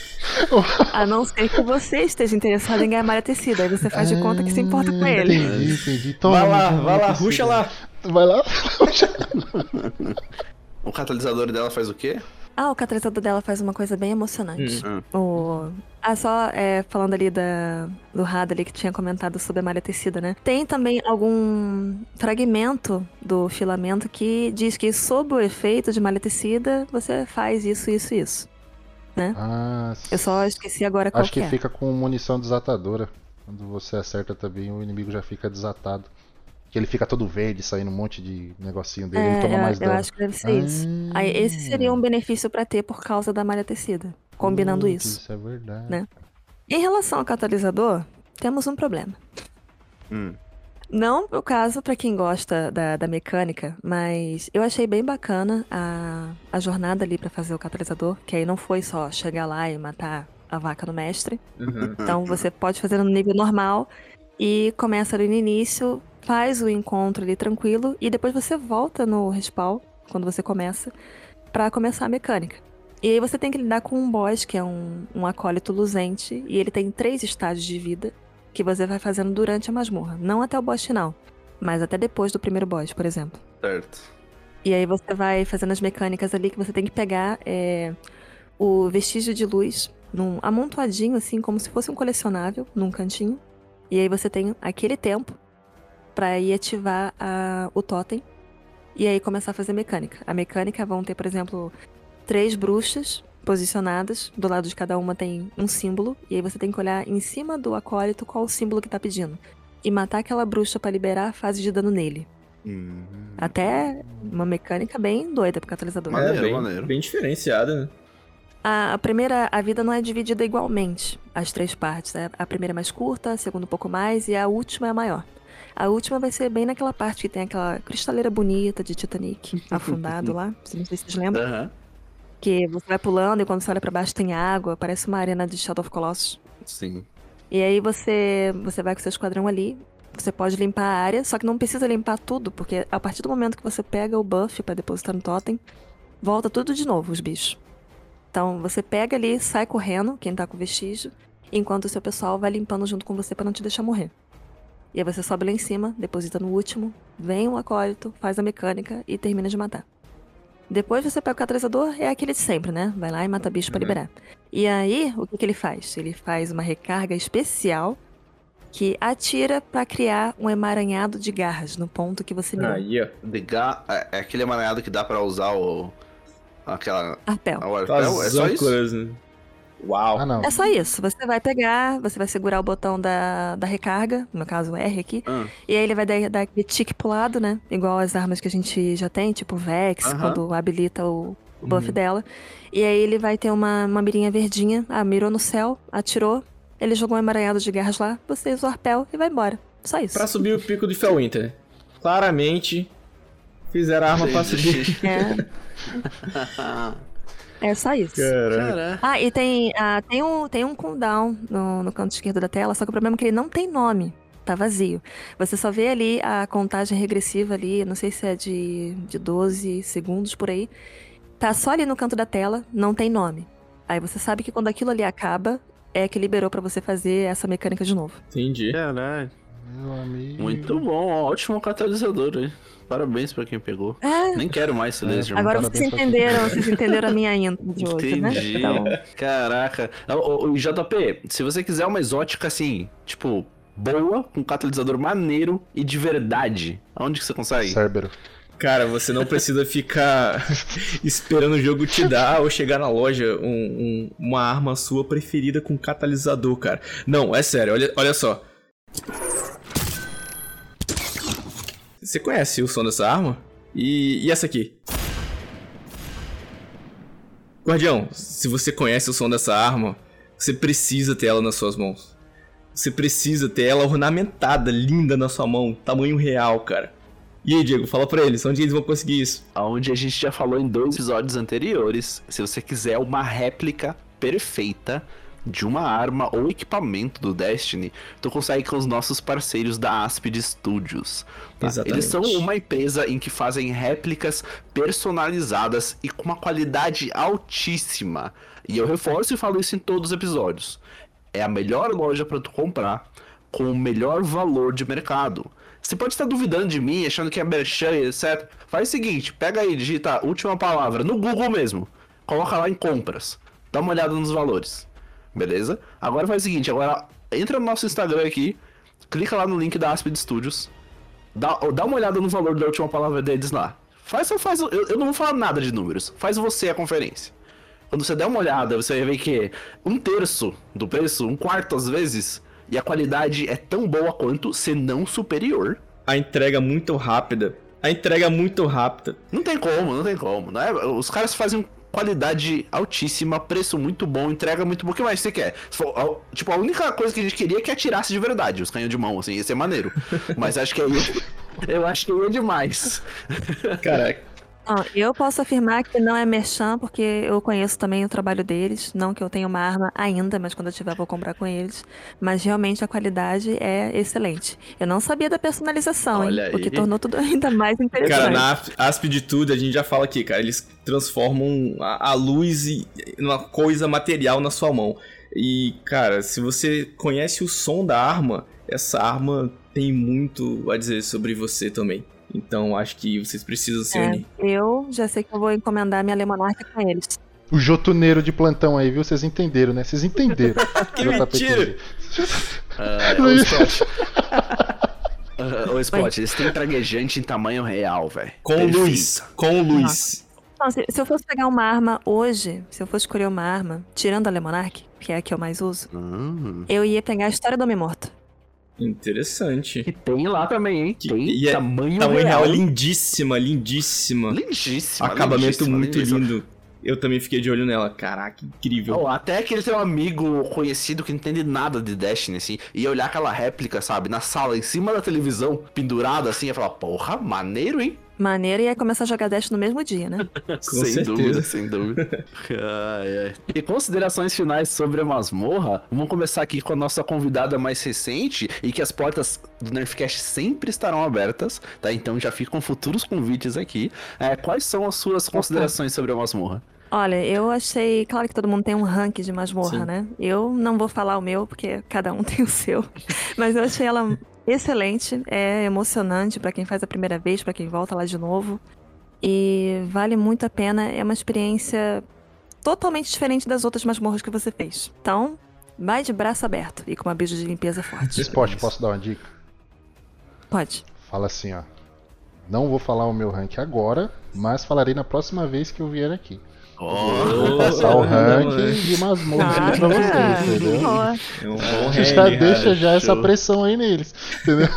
A não ser que você esteja interessado em ganhar malha tecida. Aí você faz de conta que se importa com Ah, ele. Entendi, entendi. Toma, vai lá, vai lá, ruxa lá. Vai lá. O catalisador dela faz o quê? Ah, o catalisador dela faz uma coisa bem emocionante. Hum. O... Ah, só é, falando ali da, do Rada ali que tinha comentado sobre a malha tecida, né? Tem também algum fragmento do filamento que diz que sob o efeito de malha tecida, você faz isso, isso, isso. Ah, Eu só esqueci agora qual Acho que é. fica com munição desatadora. Quando você acerta também, o inimigo já fica desatado. Que ele fica todo verde, saindo um monte de negocinho dele, ele É, toma eu, mais eu dano. acho que deve ser isso. Aí esse seria um benefício pra ter por causa da malha tecida. Combinando Putz, isso. Isso é verdade. né? Em relação ao catalisador, temos um problema. Hum. Não o caso pra quem gosta da, da mecânica, mas eu achei bem bacana a, a jornada ali pra fazer o catalisador, que aí não foi só chegar lá e matar a vaca no mestre. Uhum. Então você pode fazer no nível normal e começa ali no início, faz o encontro ali tranquilo e depois você volta no respawn, quando você começa, pra começar a mecânica. E aí você tem que lidar com um boss, que é um, um acólito luzente, e ele tem três estágios de vida que você vai fazendo durante a masmorra. Não até o boss final, mas até depois do primeiro boss, por exemplo. Certo. E aí você vai fazendo as mecânicas ali que você tem que pegar é, o vestígio de luz num amontoadinho, assim, como se fosse um colecionável, num cantinho. E aí você tem aquele tempo pra ir ativar a- o totem e aí começar a fazer mecânica. A mecânica vão ter, por exemplo, três bruxas posicionadas. Do lado de cada uma tem um símbolo. E aí você tem que olhar em cima do acólito qual o símbolo que tá pedindo. E matar aquela bruxa pra liberar a fase de dano nele. Hum. Até uma mecânica bem doida pro catalisador. Maneiro, é, bem, maneiro. bem diferenciada, né? A, a primeira, a vida não é dividida igualmente, as três partes. né? A primeira é mais curta, a segunda um pouco mais e a última é a maior. A última vai ser bem naquela parte que tem aquela cristaleira bonita de Titanic afundado lá. Não sei se vocês lembram. Aham. Que você vai pulando e quando você olha pra baixo tem água, parece uma arena de Shadow of Colossus. Sim. E aí você, você vai com seu esquadrão ali, você pode limpar a área, só que não precisa limpar tudo, porque a partir do momento que você pega o buff pra depositar no totem, volta tudo de novo os bichos. Então você pega ali, sai correndo, quem tá com vestígio, enquanto o seu pessoal vai limpando junto com você pra não te deixar morrer. E aí você sobe lá em cima, deposita no último, vem o acólito, faz a mecânica e termina de matar. Depois você pega o catalisador, é aquele de sempre, né? Vai lá e mata bicho pra Uhum. liberar. E aí, o que, que ele faz? Ele faz uma recarga especial que atira pra criar um emaranhado de garras no ponto que você mirou. Aí, ó. De ga... é, é aquele emaranhado que dá pra usar o. Aquela. Arpel. A arpel? É As só isso? né? Uau. Ah, não. É só isso. Você vai pegar, você vai segurar o botão da, da recarga, no caso R aqui, Ah, e aí ele vai dar, dar aquele tique pro lado, né? Igual as armas que a gente já tem, tipo Vex, quando habilita o, o buff Uhum. dela. E aí ele vai ter uma, uma mirinha verdinha. Ah, mirou no céu, atirou, ele jogou um emaranhado de garras lá, você usa o arpel e vai embora. Só isso. Pra subir o pico de Felwinter. Claramente, fizeram a arma pra subir. É, é só isso. Caraca. Ah, e tem, ah, tem, um, tem um cooldown no, no canto esquerdo da tela, só que o problema é que ele não tem nome. Tá vazio. Você só vê ali a contagem regressiva ali, não sei se é de, de 12 segundos por aí. Tá só ali no canto da tela, não tem nome. Aí você sabe que quando aquilo ali acaba, é que liberou pra você fazer essa mecânica de novo. Entendi. Caralho. Meu amigo. Muito bom, ó, ótimo catalisador aí. Parabéns pra quem pegou. É, Nem quero mais esse laser. agora parabéns vocês entenderam, vocês entenderam a minha intro de hoje, né? Entendi. Então, Caraca. Ô, ô, ô, JP, se você quiser uma exótica assim, tipo, boa, com catalisador maneiro e de verdade, aonde que você consegue? Cérbero. Cara, você não precisa ficar esperando o jogo te dar ou chegar na loja um- um- uma arma sua preferida com catalisador, cara. Não, é sério, olha, olha só. Você conhece o som dessa arma? E, e essa aqui? Guardião, se você conhece o som dessa arma, você precisa ter ela nas suas mãos. Você precisa ter ela ornamentada, linda na sua mão, tamanho real, cara. E aí, Diego, fala pra eles, onde eles vão conseguir isso? Onde a gente já falou em dois episódios anteriores, se você quiser uma réplica perfeita de uma arma ou equipamento do Destiny, tu consegue com os nossos parceiros da Aspid Studios. tá? Eles são uma empresa em que fazem réplicas personalizadas e com uma qualidade altíssima. E eu reforço e falo isso em todos os episódios. É a melhor loja para tu comprar com o melhor valor de mercado. Você pode estar duvidando de mim, achando que é merchan, etc. Faz o seguinte, pega aí, digita última palavra no Google mesmo. Coloca lá em compras. Dá uma olhada nos valores. Beleza? Agora faz o seguinte, agora entra no nosso Instagram aqui, clica lá no link da Aspid Studios, dá, dá uma olhada no valor da última palavra deles lá. Faz, faz, eu, eu não vou falar nada de números. Faz você a conferência. Quando você der uma olhada, você vai ver que um terço do preço, um quarto às vezes, e a qualidade é tão boa quanto, se não superior. A entrega muito rápida. A entrega muito rápida. Não tem como, não tem como. Né? Os caras fazem qualidade altíssima, preço muito bom, entrega muito bom. O que mais você quer? Tipo, a única coisa que a gente queria é que atirasse de verdade os canhões de mão, assim, ia ser maneiro. Mas acho que aí. Eu acho que aí é demais. Cara, eu posso afirmar que não é merchan, porque eu conheço também o trabalho deles. Não que eu tenha uma arma ainda, mas quando eu tiver vou comprar com eles. Mas realmente a qualidade é excelente. Eu não sabia da personalização, Olha hein, o que tornou tudo ainda mais interessante. cara, na Asp de tudo, a gente já fala aqui, cara. Eles transformam a, a luz em uma coisa material na sua mão. E, cara, se você conhece o som da arma, essa arma tem muito a dizer sobre você também. Então, acho que vocês precisam se É, unir. eu já sei que eu vou encomendar minha Lemonarca com eles. O jotuneiro de plantão aí, viu? Vocês entenderam, né? Vocês entenderam. Que mentira! Ah, ô, Spot. Ah, ô, Spot, eles têm traguejante em tamanho real, velho. Com Perfeito. luz, com luz. Então, se, se eu fosse pegar uma arma hoje, se eu fosse escolher uma arma, tirando a Lemonark, que é a que eu mais uso, Hum. eu ia pegar a história do Homem Morto. Interessante. E tem lá também, hein? Que- Tem e é tamanho, Tamanho real. real, lindíssima, lindíssima. Lindíssima. Acabamento lindíssima, muito lindíssima. lindo. Eu também fiquei de olho nela. Caraca, incrível. Oh, até aquele teu amigo conhecido que não entende nada de Destiny, assim, ia olhar aquela réplica, sabe, na sala, em cima da televisão, pendurada assim, ia falar, porra, maneiro, hein? Maneiro e ia começar a jogar Dash no mesmo dia, né? sem certeza. dúvida, sem dúvida. ai, ai. E considerações finais sobre a masmorra, vamos começar aqui com a nossa convidada mais recente e que as portas do Nerfcast sempre estarão abertas, tá? Então já ficam futuros convites aqui. É, quais são as suas considerações sobre a masmorra? Olha, eu achei. Claro que todo mundo tem um ranking de masmorra, Sim. né? Eu não vou falar o meu, porque cada um tem o seu. Mas eu achei ela excelente, é emocionante pra quem faz a primeira vez, pra quem volta lá de novo. E vale muito a pena, é uma experiência totalmente diferente das outras masmorras que você fez. Então, vai de braço aberto e com uma bicho de limpeza forte. Spot, posso dar uma dica? Pode. Fala assim, ó. Não vou falar o meu rank agora, mas falarei na próxima vez que eu vier aqui. Vou passar o ranking de masmorra aqui pra vocês, entendeu? É um bom Já ranking, deixa cara. já essa pressão aí neles, entendeu?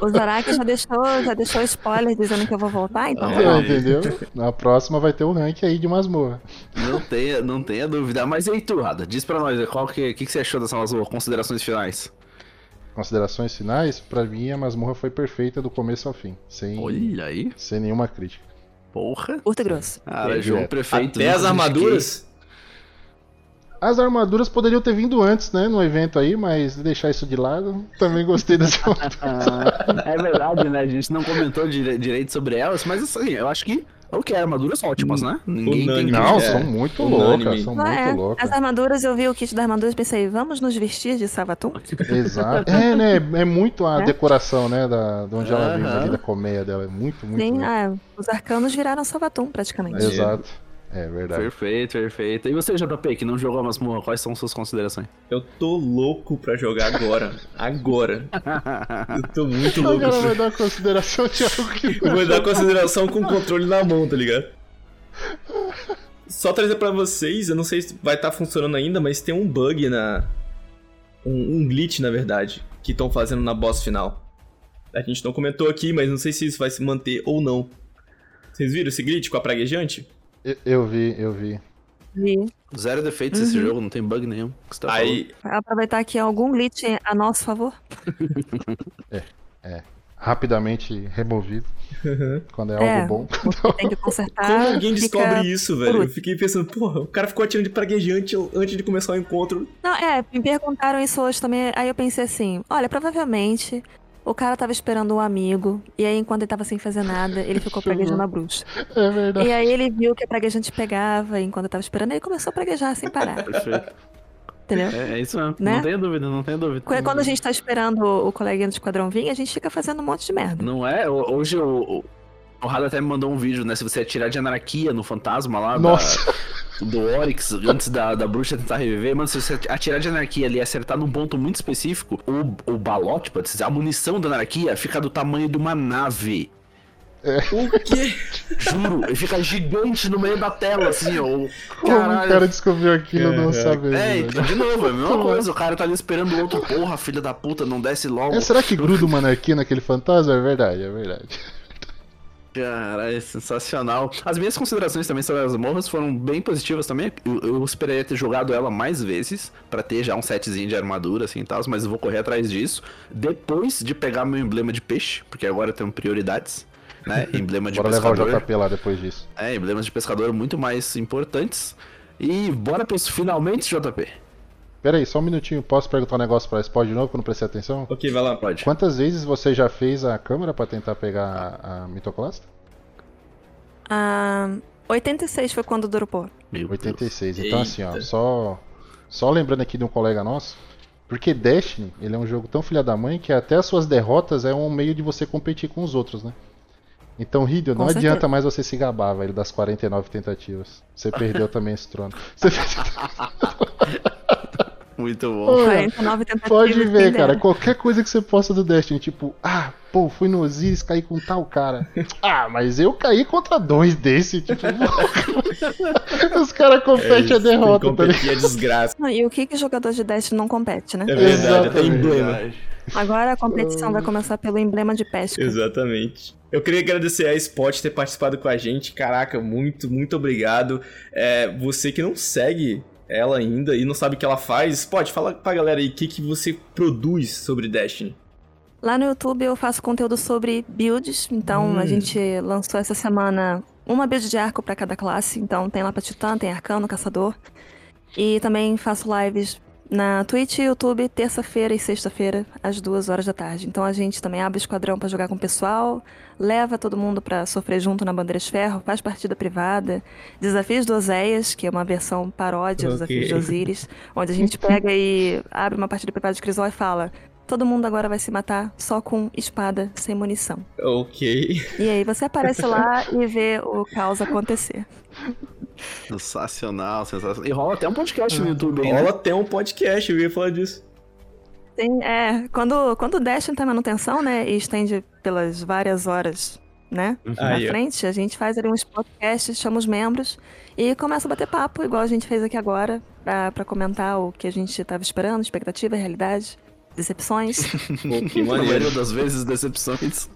O Zaraki já deixou, já deixou spoiler dizendo que eu vou voltar, então. Ah, aí. entendeu? Na próxima vai ter o ranking aí de masmorra. Não tenha, não tenha dúvida. Mas e aí, tu, Rada? Diz pra nós, qual que, que, que você achou dessa masmorra? Considerações finais? Considerações finais, pra mim a masmorra foi perfeita do começo ao fim, sem, Olha aí, sem nenhuma crítica. Porra. Curto e grosso. Cara, É, João. Prefeito. Até as armaduras. As armaduras poderiam ter vindo antes, né? No evento aí, mas deixar isso de lado. Também gostei das armaduras. é verdade, né? A gente não comentou dire- direito sobre elas, mas assim, eu acho que o que? Armaduras ótimas, né? Ninguém tem Unânime. Não, É, são muito unânime. loucas, são Ah, muito é. loucas. As armaduras, eu vi o kit das armaduras e pensei, vamos nos vestir de Savatum? Exato. É, né? É muito a É? decoração, né? Da, de onde ela vem Aham. ali, da colmeia dela. É muito, muito. Sim, ah, os arcanos viraram Savatum, praticamente. Exato. É verdade. Perfeito, perfeito. E você, JP, que não jogou a masmorra, quais são suas considerações? Eu tô louco pra jogar agora. Agora. Eu tô muito louco. Agora vai Pra... dar consideração de algo que Eu vou dar consideração com o controle na mão, tá ligado? Só trazer pra vocês, eu não sei se vai estar funcionando ainda, mas tem um bug na. Um, um glitch, na verdade, que estão fazendo na boss final. A gente não comentou aqui, mas não sei se isso vai se manter ou não. Vocês viram esse glitch com a praguejante? Eu, eu vi, eu vi. Vi. Zero defeitos esse jogo, não tem bug nenhum. Tá Aí, aproveitar que algum glitch a nosso favor. Rapidamente removido. Quando é algo É. bom. Tem que consertar. como alguém descobre isso, velho? Eu fiquei pensando, porra, o cara ficou atirando de praguejante antes de começar o encontro. Não, é, me perguntaram isso hoje também. Aí eu pensei assim: olha, provavelmente o cara tava esperando um amigo. E aí, enquanto ele tava sem fazer nada, ele ficou praguejando a bruxa. É verdade. E aí ele viu que a praguejante pegava. E enquanto eu tava esperando, ele começou a praguejar sem parar. Perfeito. Entendeu? É, é isso mesmo. Né? Não tenha dúvida, não tenha dúvida. Quando quando a gente tá esperando o o coleguinha do esquadrão vir, a gente fica fazendo um monte de merda. Não é? Ho- Hoje o, o, Rado até me mandou um vídeo, né? Se você atirar de anarquia no fantasma lá da- Nossa. Do Oryx, antes da, da bruxa tentar reviver, mano, se você atirar de anarquia ali e acertar num ponto muito específico, o, o balote, pode dizer, a munição da anarquia fica do tamanho de uma nave. O quê? Juro, ele fica gigante no meio da tela, assim, ó. o- Como o Caralho. cara descobriu aquilo não Caraca. sabendo. É, então, de novo, é a mesma coisa. O cara tá ali esperando o outro, porra, filha da puta, não desce logo. É, será que gruda uma anarquia naquele fantasma? É verdade, é verdade. Cara, é sensacional. As minhas considerações também sobre as morras foram bem positivas também. Eu, eu esperaria ter jogado ela mais vezes, pra ter já um setzinho de armadura assim e tal, mas eu vou correr atrás disso. Depois de pegar meu emblema de peixe, porque agora eu tenho prioridades, né? Emblema de Bora levar o pescador. JP lá depois disso. É, emblemas de pescador muito mais importantes. E bora isso finalmente, JP. Pera aí, só um minutinho. Posso perguntar um negócio pra Spot de novo, que eu não prestei atenção? Ok, vai lá. Pode. Quantas vezes você já fez a câmera pra tentar pegar a, a mitoclasta? Ah, 86 foi quando dropou. Meu Deus. 86. Então assim, ó, Eita. só só lembrando aqui de um colega nosso, porque Destiny, ele é um jogo tão filha da mãe que até as suas derrotas é um meio de você competir com os outros, né? Então, Hideo, não Com adianta certeza. mais você se gabar, velho, das 49 tentativas. Você perdeu também esse trono. Você fez... Muito bom. Olha, 49 tentativas. Pode ver, cara, qualquer coisa que você posta do Destiny, tipo, ah, pô, fui no Osiris, caí com tal cara. Ah, mas eu caí contra dois desse, tipo, os caras competem a derrota, tá ligado? competir a desgraça. Não, e o que que jogador de Destiny não compete, né? É verdade, Exatamente. até emblema. Agora a competição vai começar pelo emblema de pesca. Exatamente. Eu queria agradecer a Spot ter participado com a gente. Caraca, muito, muito obrigado. É, você que não segue ela ainda e não sabe o que ela faz, pode fala pra galera aí o que, que você produz sobre Destiny. Lá no YouTube eu faço conteúdo sobre builds, então Hum. a gente lançou essa semana uma build de arco pra cada classe, então tem lá pra Titã, tem Arcano, Caçador. E também faço lives na Twitch e YouTube, terça-feira e sexta-feira, às duas horas da tarde. Então a gente também abre esquadrão pra jogar com o pessoal, leva todo mundo pra sofrer junto na Bandeira de Ferro, faz partida privada, Desafios do Oséias, que é uma versão paródia dos Ok. Desafios de Osiris, onde a gente pega e abre uma partida privada de Crisol e fala: todo mundo agora vai se matar só com espada, sem munição. Ok. E aí você aparece lá e vê o caos acontecer. Sensacional, sensacional. E rola até um podcast no YouTube aí, né? Rola até um podcast, eu ia falar disso. Tem, é, quando, quando o Destiny tá em manutenção, né, e estende pelas várias horas, né, na Aí, frente, a gente faz ali uns podcasts, chama os membros e começa a bater papo, igual a gente fez aqui agora, pra, pra comentar o que a gente tava esperando, expectativa, realidade, decepções. Pô, que Na maneiro. maioria das vezes, decepções.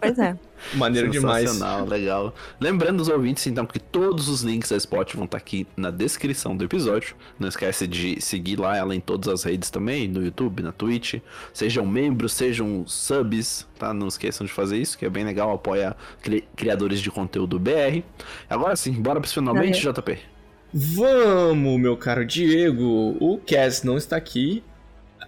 pois é. Maneiro demais. Sensacional, legal. Lembrando os ouvintes, então, que todos os links da Spot vão estar aqui na descrição do episódio. Não esquece de seguir lá ela em todas as redes também, no YouTube, na Twitch. Sejam membros, sejam subs, tá? Não esqueçam de fazer isso, que é bem legal, apoia cri- criadores de conteúdo BR. Agora sim, bora pros finalmente, JP. Vamos, meu caro Diego. O Cass não está aqui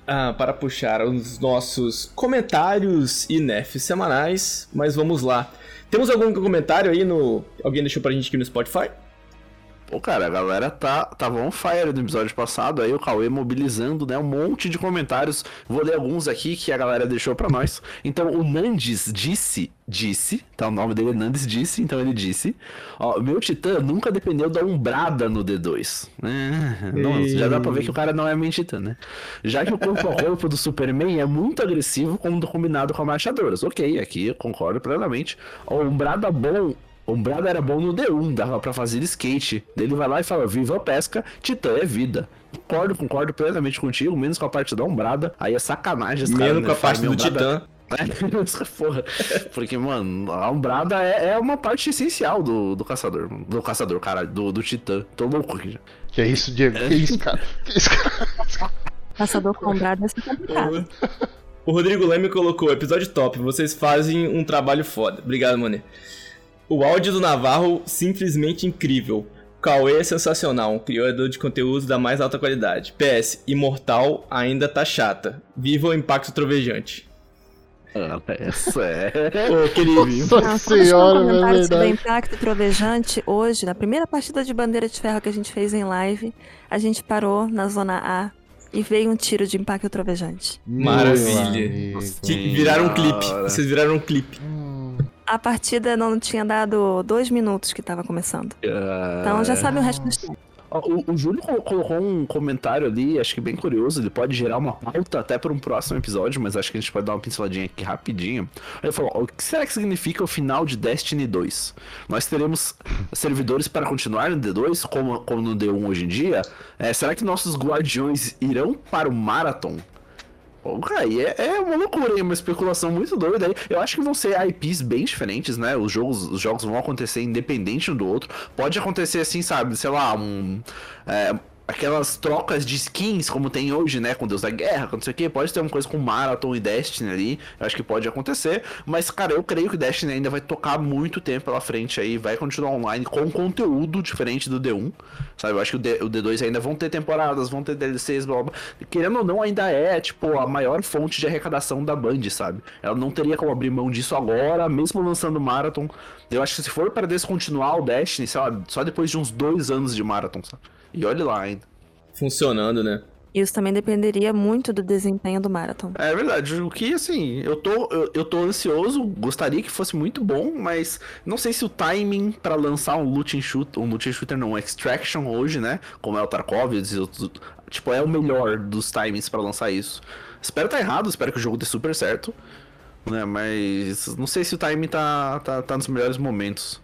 ah, para puxar os nossos comentários e nerfs semanais, mas vamos lá. Temos algum comentário aí no. Alguém deixou pra gente aqui no Spotify? Pô, cara, a galera tá, tava on fire no episódio passado, aí o Cauê mobilizando, né, um monte de comentários. Vou ler alguns aqui que a galera deixou para nós. Então, o Nandes disse, disse, tá, o nome dele é Nandes disse, então ele disse, ó, meu Titã nunca dependeu da Umbrada no D2. É, não, já dá pra ver que o cara não é meio Titã, né? Já que o corpo a corpo do Superman é muito agressivo quando combinado com machadoras. Ok, aqui eu concordo plenamente. O Umbrada bom o Umbrada era bom no D1, dava pra fazer skate. Ele vai lá e fala: Viva a pesca, Titã é vida. Concordo, concordo plenamente contigo, menos com a parte da Umbrada. Aí é sacanagem esse Menos com a parte do Titã. É, porra. Porque, mano, a Umbrada é, é, uma parte essencial do, do caçador. Do caçador, cara, do, do Titã. Tô louco aqui. Que é isso, Diego? Que é isso, cara? Que é isso, cara? Caçador com Umbrada é complicado. O Rodrigo Leme colocou: episódio top, vocês fazem um trabalho foda. Obrigado, Mone. O áudio do Navarro simplesmente incrível. Cauê é sensacional, um criador de conteúdo da mais alta qualidade. PS, Imortal ainda tá chata. Viva o impacto trovejante. Ah, é sério. Ô, querido. Nossa senhora, é comentário sobre verdade. Impacto Trovejante, hoje, na primeira partida de bandeira de ferro que a gente fez em live, a gente parou na zona A e veio um tiro de Impacto Trovejante. Maravilha. Que viraram um clipe. Vocês viraram um clipe. A partida não tinha dado dois minutos que tava começando. Então já sabe o resto do história. Ó, O, o Júlio colo- colocou um comentário ali, acho que bem curioso. Ele pode gerar uma pauta até para um próximo episódio, mas acho que a gente pode dar uma pinceladinha aqui rapidinho. Ele falou: o que será que significa o final de Destiny 2? Nós teremos servidores para continuar no D2, como, como no D1 hoje em dia? É, será que nossos guardiões irão para o Marathon? Pô, cara, aí é, é uma loucura, é uma especulação muito doida. aí. Eu acho que vão ser IPs bem diferentes, né? Os jogos, os jogos vão acontecer independente um do outro. Pode acontecer assim, sabe? Sei lá, um. é, aquelas trocas de skins como tem hoje, né? Com Deus da Guerra, com não sei o que. Pode ter uma coisa com Marathon e Destiny ali. Eu acho que pode acontecer. Mas, cara, eu creio que Destiny ainda vai tocar muito tempo pela frente aí. Vai continuar online com conteúdo diferente do D1. Sabe? Eu acho que o, D, o D2 ainda vão ter temporadas, vão ter DLCs, blá blá. Querendo ou não, ainda é, tipo, a maior fonte de arrecadação da Band, sabe? Ela não teria como abrir mão disso agora, mesmo lançando Marathon. Eu acho que se for para descontinuar o Destiny, sei lá, só depois de uns dois anos de Marathon, sabe? E olhe lá ainda. Funcionando, né? Isso também dependeria muito do desempenho do Marathon. É verdade, o que assim, eu tô, eu, eu tô ansioso, gostaria que fosse muito bom, mas não sei se o timing pra lançar um looting shooter, um looting shooter não, um extraction hoje, né, como é o Tarkov, e outros, tipo, é o melhor dos timings pra lançar isso. Espero estar errado, espero que o jogo dê super certo, né, mas não sei se o timing tá, tá, tá nos melhores momentos.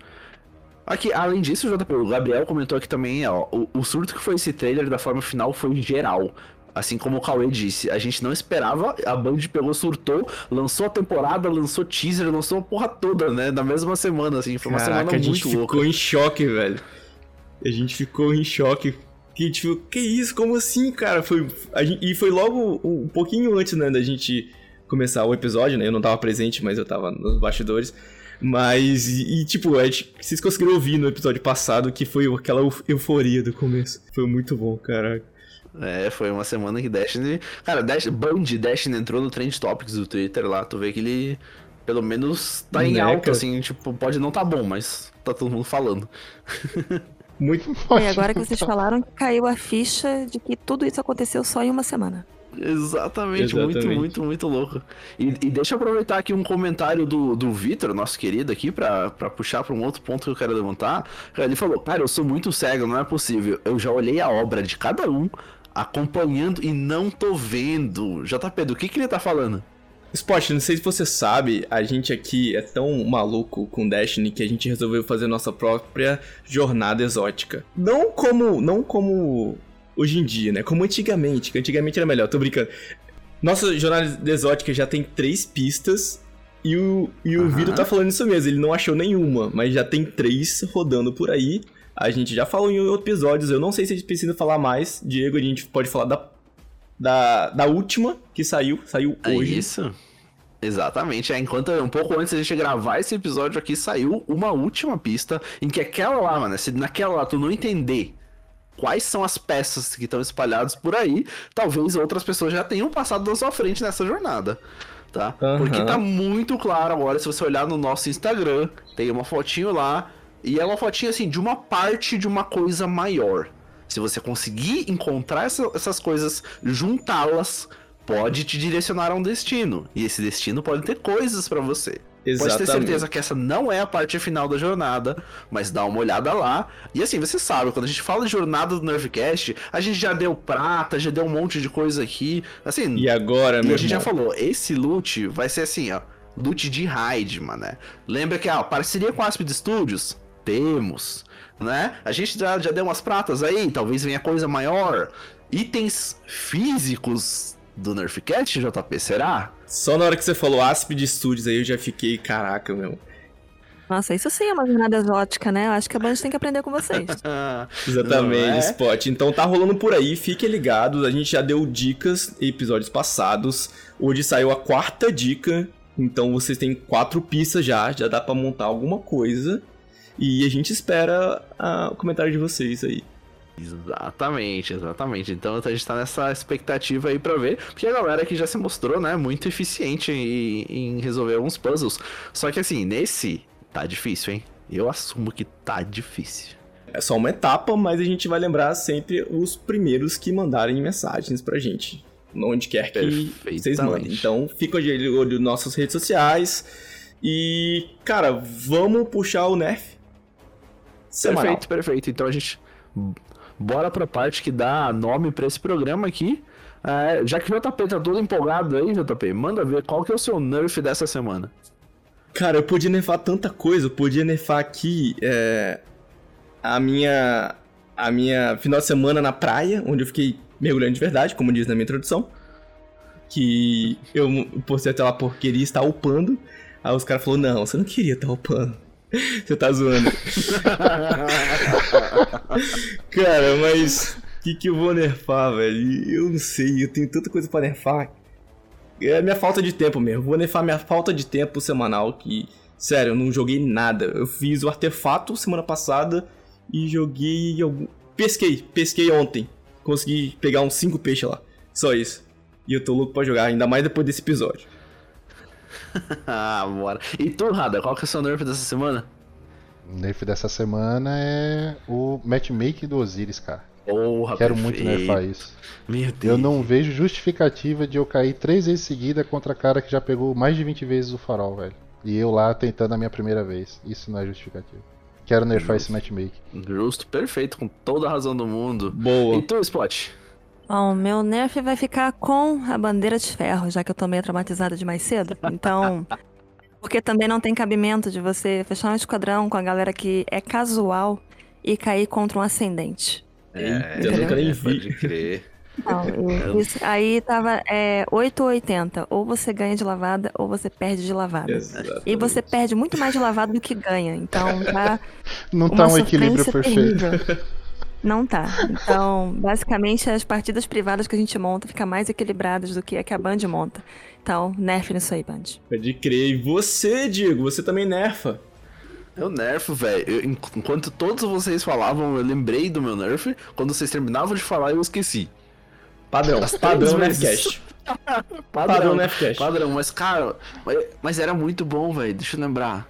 Aqui, além disso, JP, o Gabriel comentou aqui também, ó, o, o surto que foi esse trailer da forma final foi geral. Assim como o Cauê disse, a gente não esperava, a Band pegou, surtou, lançou a temporada, lançou teaser, lançou a porra toda, né? Na mesma semana, assim, foi uma Caraca, semana a gente muito louca. ficou em choque, velho. A gente ficou em choque. Que, tipo, que isso? Como assim, cara? Foi, gente- e foi logo um pouquinho antes, né, da gente começar o episódio, né? Eu não tava presente, mas eu tava nos bastidores. Mas, e, e, tipo, a gente, vocês conseguiram ouvir no episódio passado que foi aquela euf- euforia do começo. Foi muito bom, caraca. É, foi uma semana que Destiny. Cara, Dash, Band Destiny entrou no Trend Topics do Twitter lá. Tu vê que ele, pelo menos, tá em Né, alta, cara? assim. Tipo, pode não tá bom, mas tá todo mundo falando. Muito. E agora que vocês falaram que caiu a ficha de que tudo isso aconteceu só em uma semana. Exatamente, muito, Exatamente. muito, muito louco. E, e deixa eu aproveitar aqui um comentário do, do Vitor, nosso querido aqui, pra, pra puxar pra um outro ponto que eu quero levantar. Ele falou, cara, eu sou muito cego, não é possível. Eu já olhei a obra de cada um, acompanhando e não tô vendo. JP, do que que ele tá falando? Spot, não sei se você sabe, a gente aqui é tão maluco com Destiny que a gente resolveu fazer nossa própria jornada exótica. Não como, não como hoje em dia, né? Como antigamente, que antigamente era melhor, tô brincando. Nossa jornada exótica já tem três pistas e o, e o Aham. Vitor tá falando isso mesmo, ele não achou nenhuma, mas já tem três rodando por aí. A gente já falou em outros episódios, eu não sei se a gente precisa falar mais. Diego, a gente pode falar da, da, da última que saiu, saiu É hoje. isso? Exatamente, é, enquanto um pouco antes da gente gravar esse episódio aqui, saiu uma última pista em que aquela lá, mano, se naquela lá tu não entender quais são as peças que estão espalhadas por aí, talvez outras pessoas já tenham passado na sua frente nessa jornada. Tá? Aham. Porque tá muito claro agora, se você olhar no nosso Instagram, tem uma fotinho lá, e é uma fotinha assim, de uma parte de uma coisa maior. Se você conseguir encontrar essa- essas coisas, juntá-las, pode te direcionar a um destino. E esse destino pode ter coisas pra você. Pode ter Exatamente. certeza que essa não é a parte final da jornada, mas dá uma olhada lá. E assim, você sabe, quando a gente fala de jornada do Nerfcast, a gente já deu prata, já deu um monte de coisa aqui. Assim, E agora, e meu a gente já irmão? falou, esse loot vai ser assim, ó. Loot de raid, mané. Lembra que, ó, parceria com a Aspid Studios? Temos. Né? A gente já, já deu umas pratas aí, talvez venha coisa maior. Itens físicos do Nerfcast, JP, será? Só na hora que você falou Aspid Studios aí eu já fiquei, caraca, meu. Nossa, isso sim é uma jornada exótica, né? Eu acho que a Band tem que aprender com vocês. Ah, Exatamente, é? Spot. Então tá rolando por aí, fiquem ligados. A gente já deu dicas em episódios passados. Hoje saiu a quarta dica. Então vocês têm quatro pistas já, já dá pra montar alguma coisa. E a gente espera ah, o comentário de vocês aí. Exatamente, exatamente. Então a gente tá nessa expectativa aí pra ver, porque a galera aqui já se mostrou, né, muito eficiente em, em resolver alguns puzzles. Só que assim, nesse tá difícil, hein? Eu assumo que tá difícil. É só uma etapa, mas a gente vai lembrar sempre os primeiros que mandarem mensagens pra gente. Onde quer que vocês mandem. Então fica de olho nas nossas redes sociais. E, cara, vamos puxar o Nerf. Semanal. Perfeito, perfeito. Então a gente bora pra parte que dá nome pra esse programa aqui. É, já que o JP tá todo empolgado aí, JP, manda ver qual que é o seu nerf dessa semana. Cara, eu podia nerfar tanta coisa. Eu podia nerfar aqui é, a minha a minha final de semana na praia, onde eu fiquei mergulhando de verdade, como diz na minha introdução. Que eu postei até lá por queria estar upando. Aí os caras falaram, não, você não queria estar upando. Você tá zoando. Cara, mas o que, que eu vou nerfar, velho? Eu não sei, eu tenho tanta coisa pra nerfar. É minha falta de tempo mesmo. Vou nerfar minha falta de tempo semanal que, sério, eu não joguei nada. Eu fiz o artefato semana passada e joguei algum... Pesquei, pesquei ontem. Consegui pegar uns 5 peixes lá. Só isso. E eu tô louco pra jogar, ainda mais depois desse episódio. ah, bora. E tu, Rada, qual que é o seu nerf dessa semana? O nerf dessa semana é o matchmaking do Osiris, cara. Porra, Quero muito perfeito. nerfar isso. Meu Deus. Eu não vejo justificativa de eu cair três vezes seguida contra cara que já pegou mais de 20 vezes o farol, velho. E eu lá tentando a minha primeira vez. Isso não é justificativo. Quero nerfar esse matchmaking. Justo, perfeito, com toda a razão do mundo. Boa. E tu, Spot? Bom, meu nerf vai ficar com a bandeira de ferro, já que eu tô meio traumatizada de mais cedo. Então. Porque também não tem cabimento de você fechar um esquadrão com a galera que é casual e cair contra um ascendente. Eita, eu nunca nem vi. Pode crer. Não, eu- isso- aí tava é, 8 ou 80. Ou você ganha de lavada, ou você perde de lavada. Exato. E você perde muito mais de lavada do que ganha. Então tá Não tá um equilíbrio perfeito. terrível. Não tá. Então, basicamente, as partidas privadas que a gente monta ficam mais equilibradas do que a que a Band monta. Então, nerf nisso aí, Band. Pode crer. E você, Diego, você também nerfa. Eu nerfo, velho. Enquanto todos vocês falavam, eu lembrei do meu nerf. Quando vocês terminavam de falar, eu esqueci. Padrão, As padrão. Nerfcast. Padrão, Padrão Nerfcast. Padrão, mas cara, mas era muito bom, velho. Deixa eu lembrar.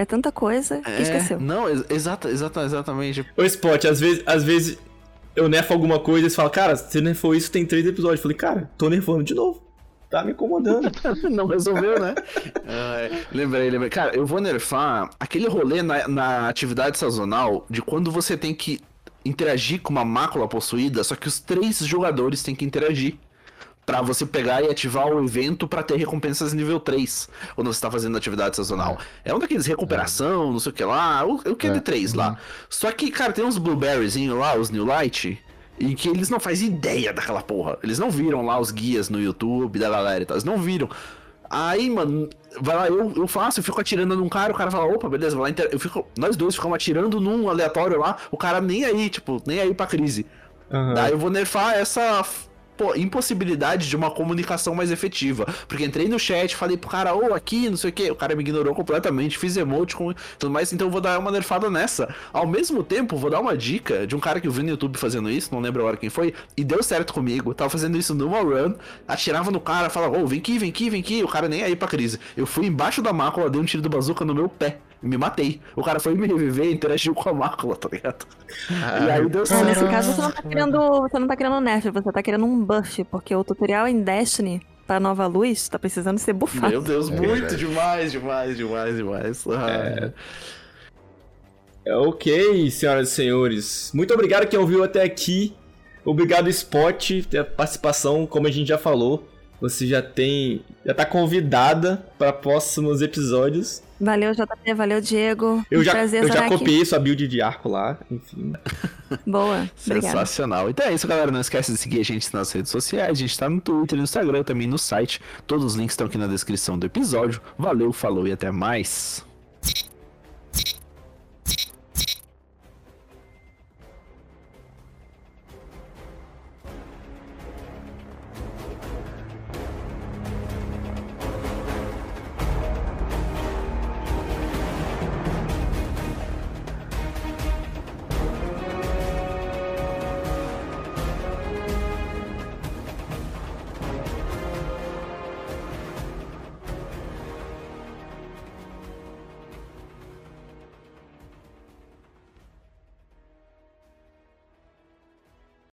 É tanta coisa que É, esqueceu. Não, ex- exata, exata, exatamente. Ô, Spot, às vezes, às vezes eu nerfo alguma coisa e você fala, cara, você nerfou isso tem três episódios. Eu falei, cara, tô nerfando de novo. Tá me incomodando. Não resolveu, né? Ai, lembrei, lembrei. Cara, eu vou nerfar aquele rolê na, na atividade sazonal de quando você tem que interagir com uma mácula possuída, só que os três jogadores têm que interagir. Pra você pegar e ativar o evento pra ter recompensas nível 3 quando você tá fazendo atividade sazonal. É, um daqueles recuperação, não sei o que lá, o, o que é É, de 3 lá. Só que, cara, tem uns blueberryzinho lá, os New Light, e que eles não fazem ideia daquela porra. Eles não viram lá os guias no YouTube da galera e tal. Eles não viram. Aí, mano, vai lá, eu, eu faço, eu fico atirando num cara, o cara fala, opa, beleza, vai lá, inter... eu fico, nós dois ficamos atirando num aleatório lá, o cara nem aí, tipo, nem aí pra crise. Aham. Daí eu vou nerfar essa impossibilidade de uma comunicação mais efetiva. Porque entrei no chat, falei pro cara, ô, oh, aqui, não sei o que, o cara me ignorou completamente, fiz emote com tudo mais, então vou dar uma nerfada nessa. Ao mesmo tempo, vou dar uma dica de um cara que eu vi no YouTube fazendo isso, não lembro agora quem foi, e deu certo comigo. Tava fazendo isso numa run, atirava no cara, falava, ô, oh, vem aqui, vem aqui, vem aqui, o cara nem aí pra crise. Eu fui embaixo da mácula, dei um tiro do bazuca no meu pé me matei. O cara foi me reviver e interagiu com a mácula, tá ligado? Ah, e aí deu certo. nesse caso você não tá querendo. Você não tá querendo nerf, você tá querendo um buff, porque o tutorial em Destiny pra Nova Luz tá precisando ser buffado. Meu Deus, é muito demais, demais, demais, demais. Ah. É. é. Ok, senhoras e senhores. Muito obrigado quem ouviu até aqui. Obrigado, Spot, pela participação, como a gente já falou. Você já tem. Já tá convidada para próximos episódios. Valeu, JP, valeu, Diego. Eu já, Prazer, eu já copiei sua build de arco lá, enfim. Boa. Sensacional. Então é isso, galera. Não esquece de seguir a gente nas redes sociais. A gente tá no Twitter, no Instagram, também no site. Todos os links estão aqui na descrição do episódio. Valeu, falou e até mais.